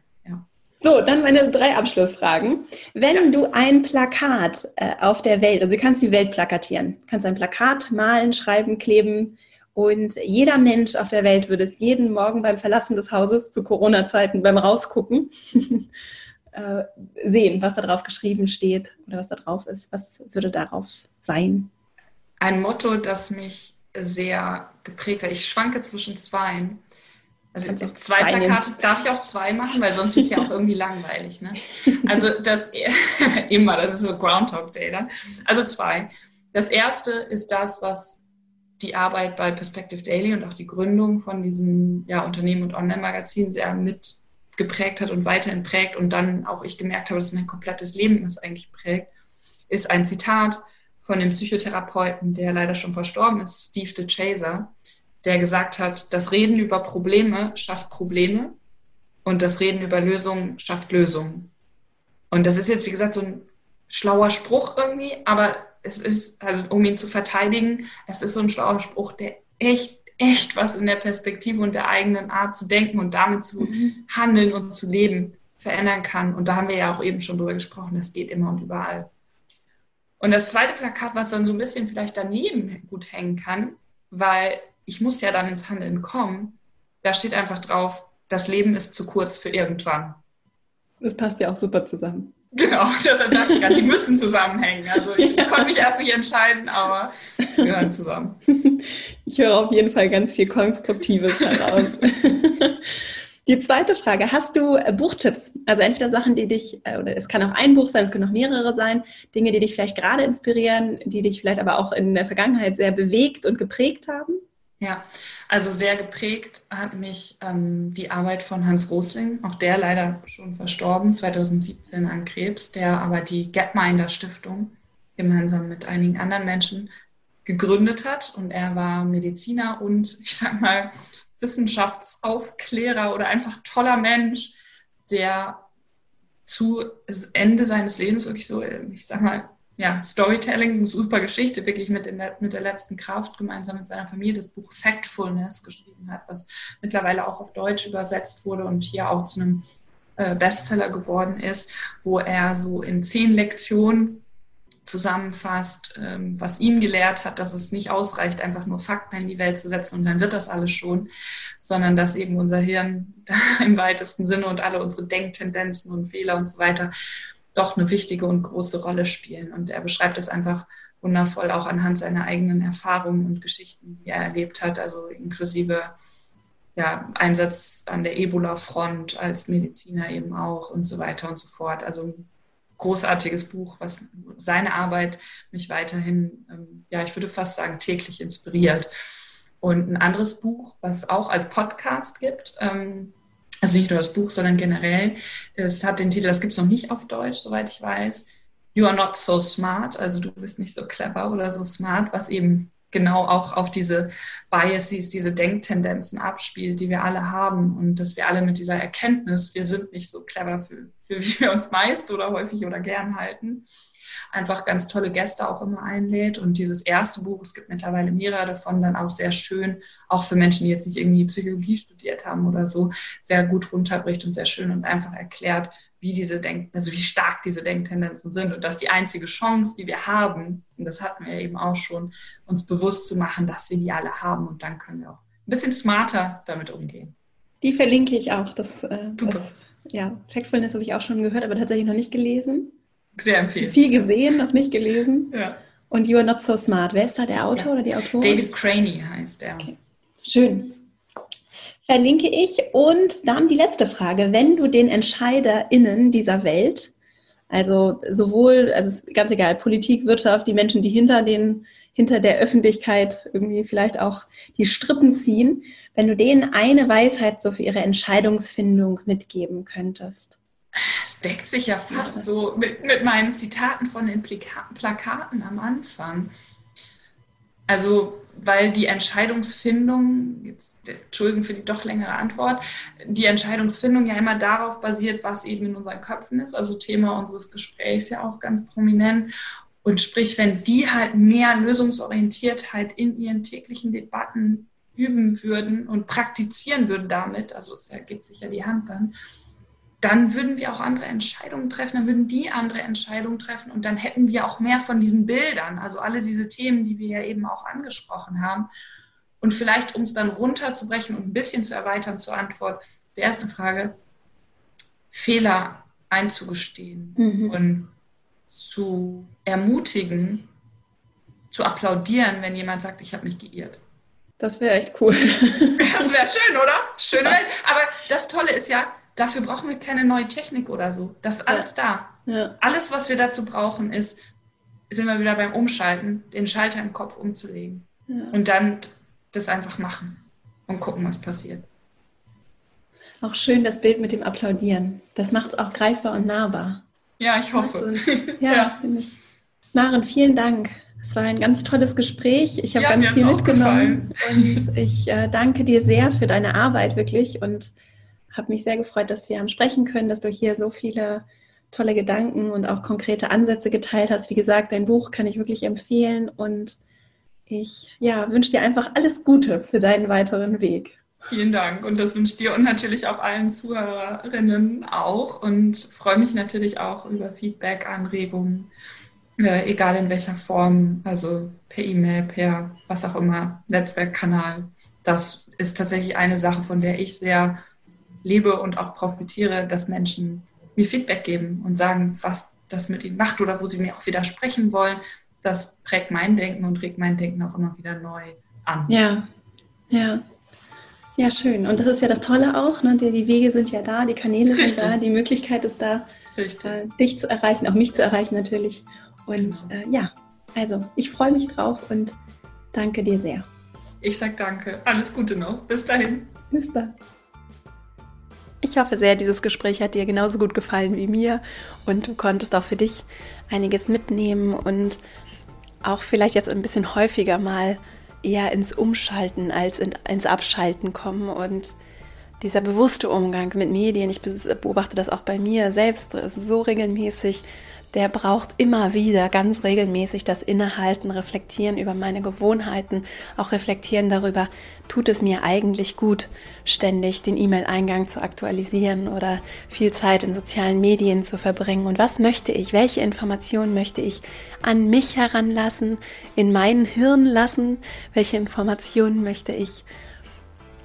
So, dann meine drei Abschlussfragen. Wenn ja. du ein Plakat äh, auf der Welt, also du kannst die Welt plakatieren, du kannst ein Plakat malen, schreiben, kleben und jeder Mensch auf der Welt würde es jeden Morgen beim Verlassen des Hauses zu Corona-Zeiten beim Rausgucken äh, sehen, was da drauf geschrieben steht oder was da drauf ist. Was würde darauf sein? Ein Motto, das mich sehr geprägt hat. Ich schwanke zwischen zweien. Also zwei Plakate darf ich auch zwei machen, weil sonst wird es ja auch irgendwie langweilig. Ne? Also das immer, das ist so Groundhog Day. Dann. Also zwei. Das erste ist das, was die Arbeit bei Perspective Daily und auch die Gründung von diesem ja, Unternehmen und Online-Magazin sehr mitgeprägt hat und weiterhin prägt und dann auch ich gemerkt habe, dass mein komplettes Leben das eigentlich prägt, ist ein Zitat von dem Psychotherapeuten, der leider schon verstorben ist, Steve DeChaser der gesagt hat, das Reden über Probleme schafft Probleme und das Reden über Lösungen schafft Lösungen. Und das ist jetzt, wie gesagt, so ein schlauer Spruch irgendwie, aber es ist, also um ihn zu verteidigen, es ist so ein schlauer Spruch, der echt, echt was in der Perspektive und der eigenen Art zu denken und damit zu mhm. handeln und zu leben verändern kann. Und da haben wir ja auch eben schon drüber gesprochen, das geht immer und überall. Und das zweite Plakat, was dann so ein bisschen vielleicht daneben gut hängen kann, weil ich muss ja dann ins Handeln kommen, da steht einfach drauf, das Leben ist zu kurz für irgendwann. Das passt ja auch super zusammen. Genau, deshalb dachte ich gerade, die müssen zusammenhängen. Also ich konnte mich erst nicht entscheiden, aber sie gehören zusammen. Ich höre auf jeden Fall ganz viel Konstruktives heraus. Die zweite Frage, hast du äh, Buchtipps? Also entweder Sachen, die dich, äh, oder es kann auch ein Buch sein, es können auch mehrere sein, Dinge, die dich vielleicht gerade inspirieren, die dich vielleicht aber auch in der Vergangenheit sehr bewegt und geprägt haben? Ja, also sehr geprägt hat mich ähm, die Arbeit von Hans Rosling, auch der leider schon verstorben, 2017 an Krebs, der aber die Gapminder Stiftung gemeinsam mit einigen anderen Menschen gegründet hat. Und er war Mediziner und ich sag mal Wissenschaftsaufklärer oder einfach toller Mensch, der zu Ende seines Lebens wirklich so, ich sag mal, ja, Storytelling, super Geschichte, wirklich mit, der, mit der letzten Kraft gemeinsam mit seiner Familie. Das Buch Factfulness geschrieben hat, was mittlerweile auch auf Deutsch übersetzt wurde und hier auch zu einem äh, Bestseller geworden ist, wo er so in zehn Lektionen zusammenfasst, ähm, was ihn gelehrt hat, dass es nicht ausreicht, einfach nur Fakten in die Welt zu setzen und dann wird das alles schon, sondern dass eben unser Hirn im weitesten Sinne und alle unsere Denktendenzen und Fehler und so weiter doch eine wichtige und große Rolle spielen. Und er beschreibt es einfach wundervoll auch anhand seiner eigenen Erfahrungen und Geschichten, die er erlebt hat, also inklusive ja, Einsatz an der Ebola-Front als Mediziner eben auch und so weiter und so fort. Also großartiges Buch, was seine Arbeit mich weiterhin, ähm, ja, ich würde fast sagen, täglich inspiriert. Und ein anderes Buch, was auch als Podcast gibt, ähm, also nicht nur das Buch, sondern generell, es hat den Titel, das gibt es noch nicht auf Deutsch, soweit ich weiß, You are not so smart, also du bist nicht so clever oder so smart, was eben genau auch auf diese Biases, diese Denktendenzen abspielt, die wir alle haben. Und dass wir alle mit dieser Erkenntnis, wir sind nicht so clever, für, für wie wir uns meist oder häufig oder gern halten, einfach ganz tolle Gäste auch immer einlädt. Und dieses erste Buch, es gibt mittlerweile mehrere davon, dann auch sehr schön, auch für Menschen, die jetzt nicht irgendwie Psychologie studiert haben oder so, sehr gut runterbricht und sehr schön und einfach erklärt, wie diese Denk also wie stark diese Denktendenzen sind und dass die einzige Chance, die wir haben, und das hatten wir eben auch schon, uns bewusst zu machen, dass wir die alle haben und dann können wir auch ein bisschen smarter damit umgehen. Die verlinke ich auch. Das, äh, Super. Das, ja, Factfulness habe ich auch schon gehört, aber tatsächlich noch nicht gelesen. Sehr empfehlen. Viel gesehen, noch nicht gelesen. Ja. Und You Are Not So Smart. Wer ist da der Autor ja. oder die Autorin? David Craney heißt er. Okay. Schön verlinke ich. Und dann die letzte Frage. Wenn du den EntscheiderInnen dieser Welt, also sowohl, also ganz egal, Politik, Wirtschaft, die Menschen, die hinter den, hinter der Öffentlichkeit irgendwie vielleicht auch die Strippen ziehen, wenn du denen eine Weisheit so für ihre Entscheidungsfindung mitgeben könntest. Es deckt sich ja fast so mit, mit meinen Zitaten von den Plaka Plakaten am Anfang. Also weil die Entscheidungsfindung, jetzt, Entschuldigung für die doch längere Antwort, die Entscheidungsfindung ja immer darauf basiert, was eben in unseren Köpfen ist, also Thema unseres Gesprächs ja auch ganz prominent. Und sprich, wenn die halt mehr Lösungsorientiertheit in ihren täglichen Debatten üben würden und praktizieren würden damit, also es ergibt sich ja die Hand dann, dann würden wir auch andere Entscheidungen treffen, dann würden die andere Entscheidungen treffen und dann hätten wir auch mehr von diesen Bildern, also alle diese Themen, die wir ja eben auch angesprochen haben. Und vielleicht, um es dann runterzubrechen und ein bisschen zu erweitern zur Antwort der ersten Frage, Fehler einzugestehen mhm. und zu ermutigen, zu applaudieren, wenn jemand sagt, ich habe mich geirrt. Das wäre echt cool. Das wäre schön, oder? Schöne Welt. Aber das Tolle ist ja, Dafür brauchen wir keine neue Technik oder so. Das ist alles da. Ja. Alles, was wir dazu brauchen, ist, sind wir wieder beim Umschalten, den Schalter im Kopf umzulegen. Ja. Und dann das einfach machen und gucken, was passiert. Auch schön das Bild mit dem Applaudieren. Das macht es auch greifbar und nahbar. Ja, ich hoffe. Also, ja, ja. Ich. Maren, vielen Dank. Es war ein ganz tolles Gespräch. Ich habe ja, ganz viel mitgenommen. Und ich äh, danke dir sehr für deine Arbeit, wirklich. Und habe mich sehr gefreut, dass wir haben sprechen können, dass du hier so viele tolle Gedanken und auch konkrete Ansätze geteilt hast. Wie gesagt, dein Buch kann ich wirklich empfehlen und ich ja, wünsche dir einfach alles Gute für deinen weiteren Weg. Vielen Dank und das wünsche dir und natürlich auch allen Zuhörerinnen auch und freue mich natürlich auch über Feedback, Anregungen, äh, egal in welcher Form, also per E-Mail, per was auch immer, Netzwerkkanal. Das ist tatsächlich eine Sache, von der ich sehr lebe und auch profitiere, dass Menschen mir Feedback geben und sagen, was das mit ihnen macht oder wo sie mir auch widersprechen wollen. Das prägt mein Denken und regt mein Denken auch immer wieder neu an. Ja, ja. Ja, schön. Und das ist ja das Tolle auch, ne? die, die Wege sind ja da, die Kanäle Richtig. sind da, die Möglichkeit ist da, äh, dich zu erreichen, auch mich zu erreichen natürlich. Und genau. äh, ja, also ich freue mich drauf und danke dir sehr. Ich sage danke. Alles Gute noch. Bis dahin. Bis dann. Ich hoffe sehr, dieses Gespräch hat dir genauso gut gefallen wie mir und du konntest auch für dich einiges mitnehmen und auch vielleicht jetzt ein bisschen häufiger mal eher ins Umschalten als in, ins Abschalten kommen und dieser bewusste Umgang mit Medien, ich beobachte das auch bei mir selbst so regelmäßig, der braucht immer wieder ganz regelmäßig das Innehalten, Reflektieren über meine Gewohnheiten, auch reflektieren darüber, tut es mir eigentlich gut, ständig den E-Mail-Eingang zu aktualisieren oder viel Zeit in sozialen Medien zu verbringen? Und was möchte ich, welche Informationen möchte ich an mich heranlassen, in mein Hirn lassen, welche Informationen möchte ich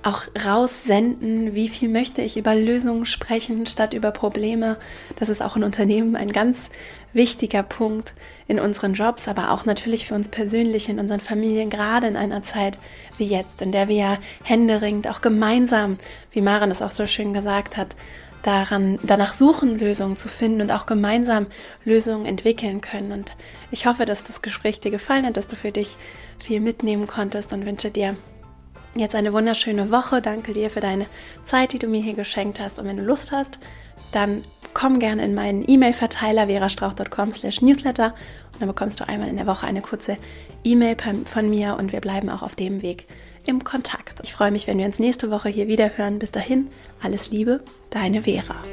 auch raussenden, wie viel möchte ich über Lösungen sprechen statt über Probleme. Das ist auch in Unternehmen ein ganz wichtiger Punkt in unseren Jobs, aber auch natürlich für uns persönlich in unseren Familien, gerade in einer Zeit wie jetzt, in der wir ja händeringend auch gemeinsam, wie Maren es auch so schön gesagt hat, daran, danach suchen, Lösungen zu finden und auch gemeinsam Lösungen entwickeln können. Und ich hoffe, dass das Gespräch dir gefallen hat, dass du für dich viel mitnehmen konntest und wünsche dir jetzt eine wunderschöne Woche. Danke dir für deine Zeit, die du mir hier geschenkt hast. Und wenn du Lust hast, dann komm gerne in meinen E-Mail-Verteiler verastrauch.com slash newsletter und dann bekommst du einmal in der Woche eine kurze E-Mail von mir und wir bleiben auch auf dem Weg im Kontakt. Ich freue mich, wenn wir uns nächste Woche hier wieder hören. Bis dahin, alles Liebe, deine Vera.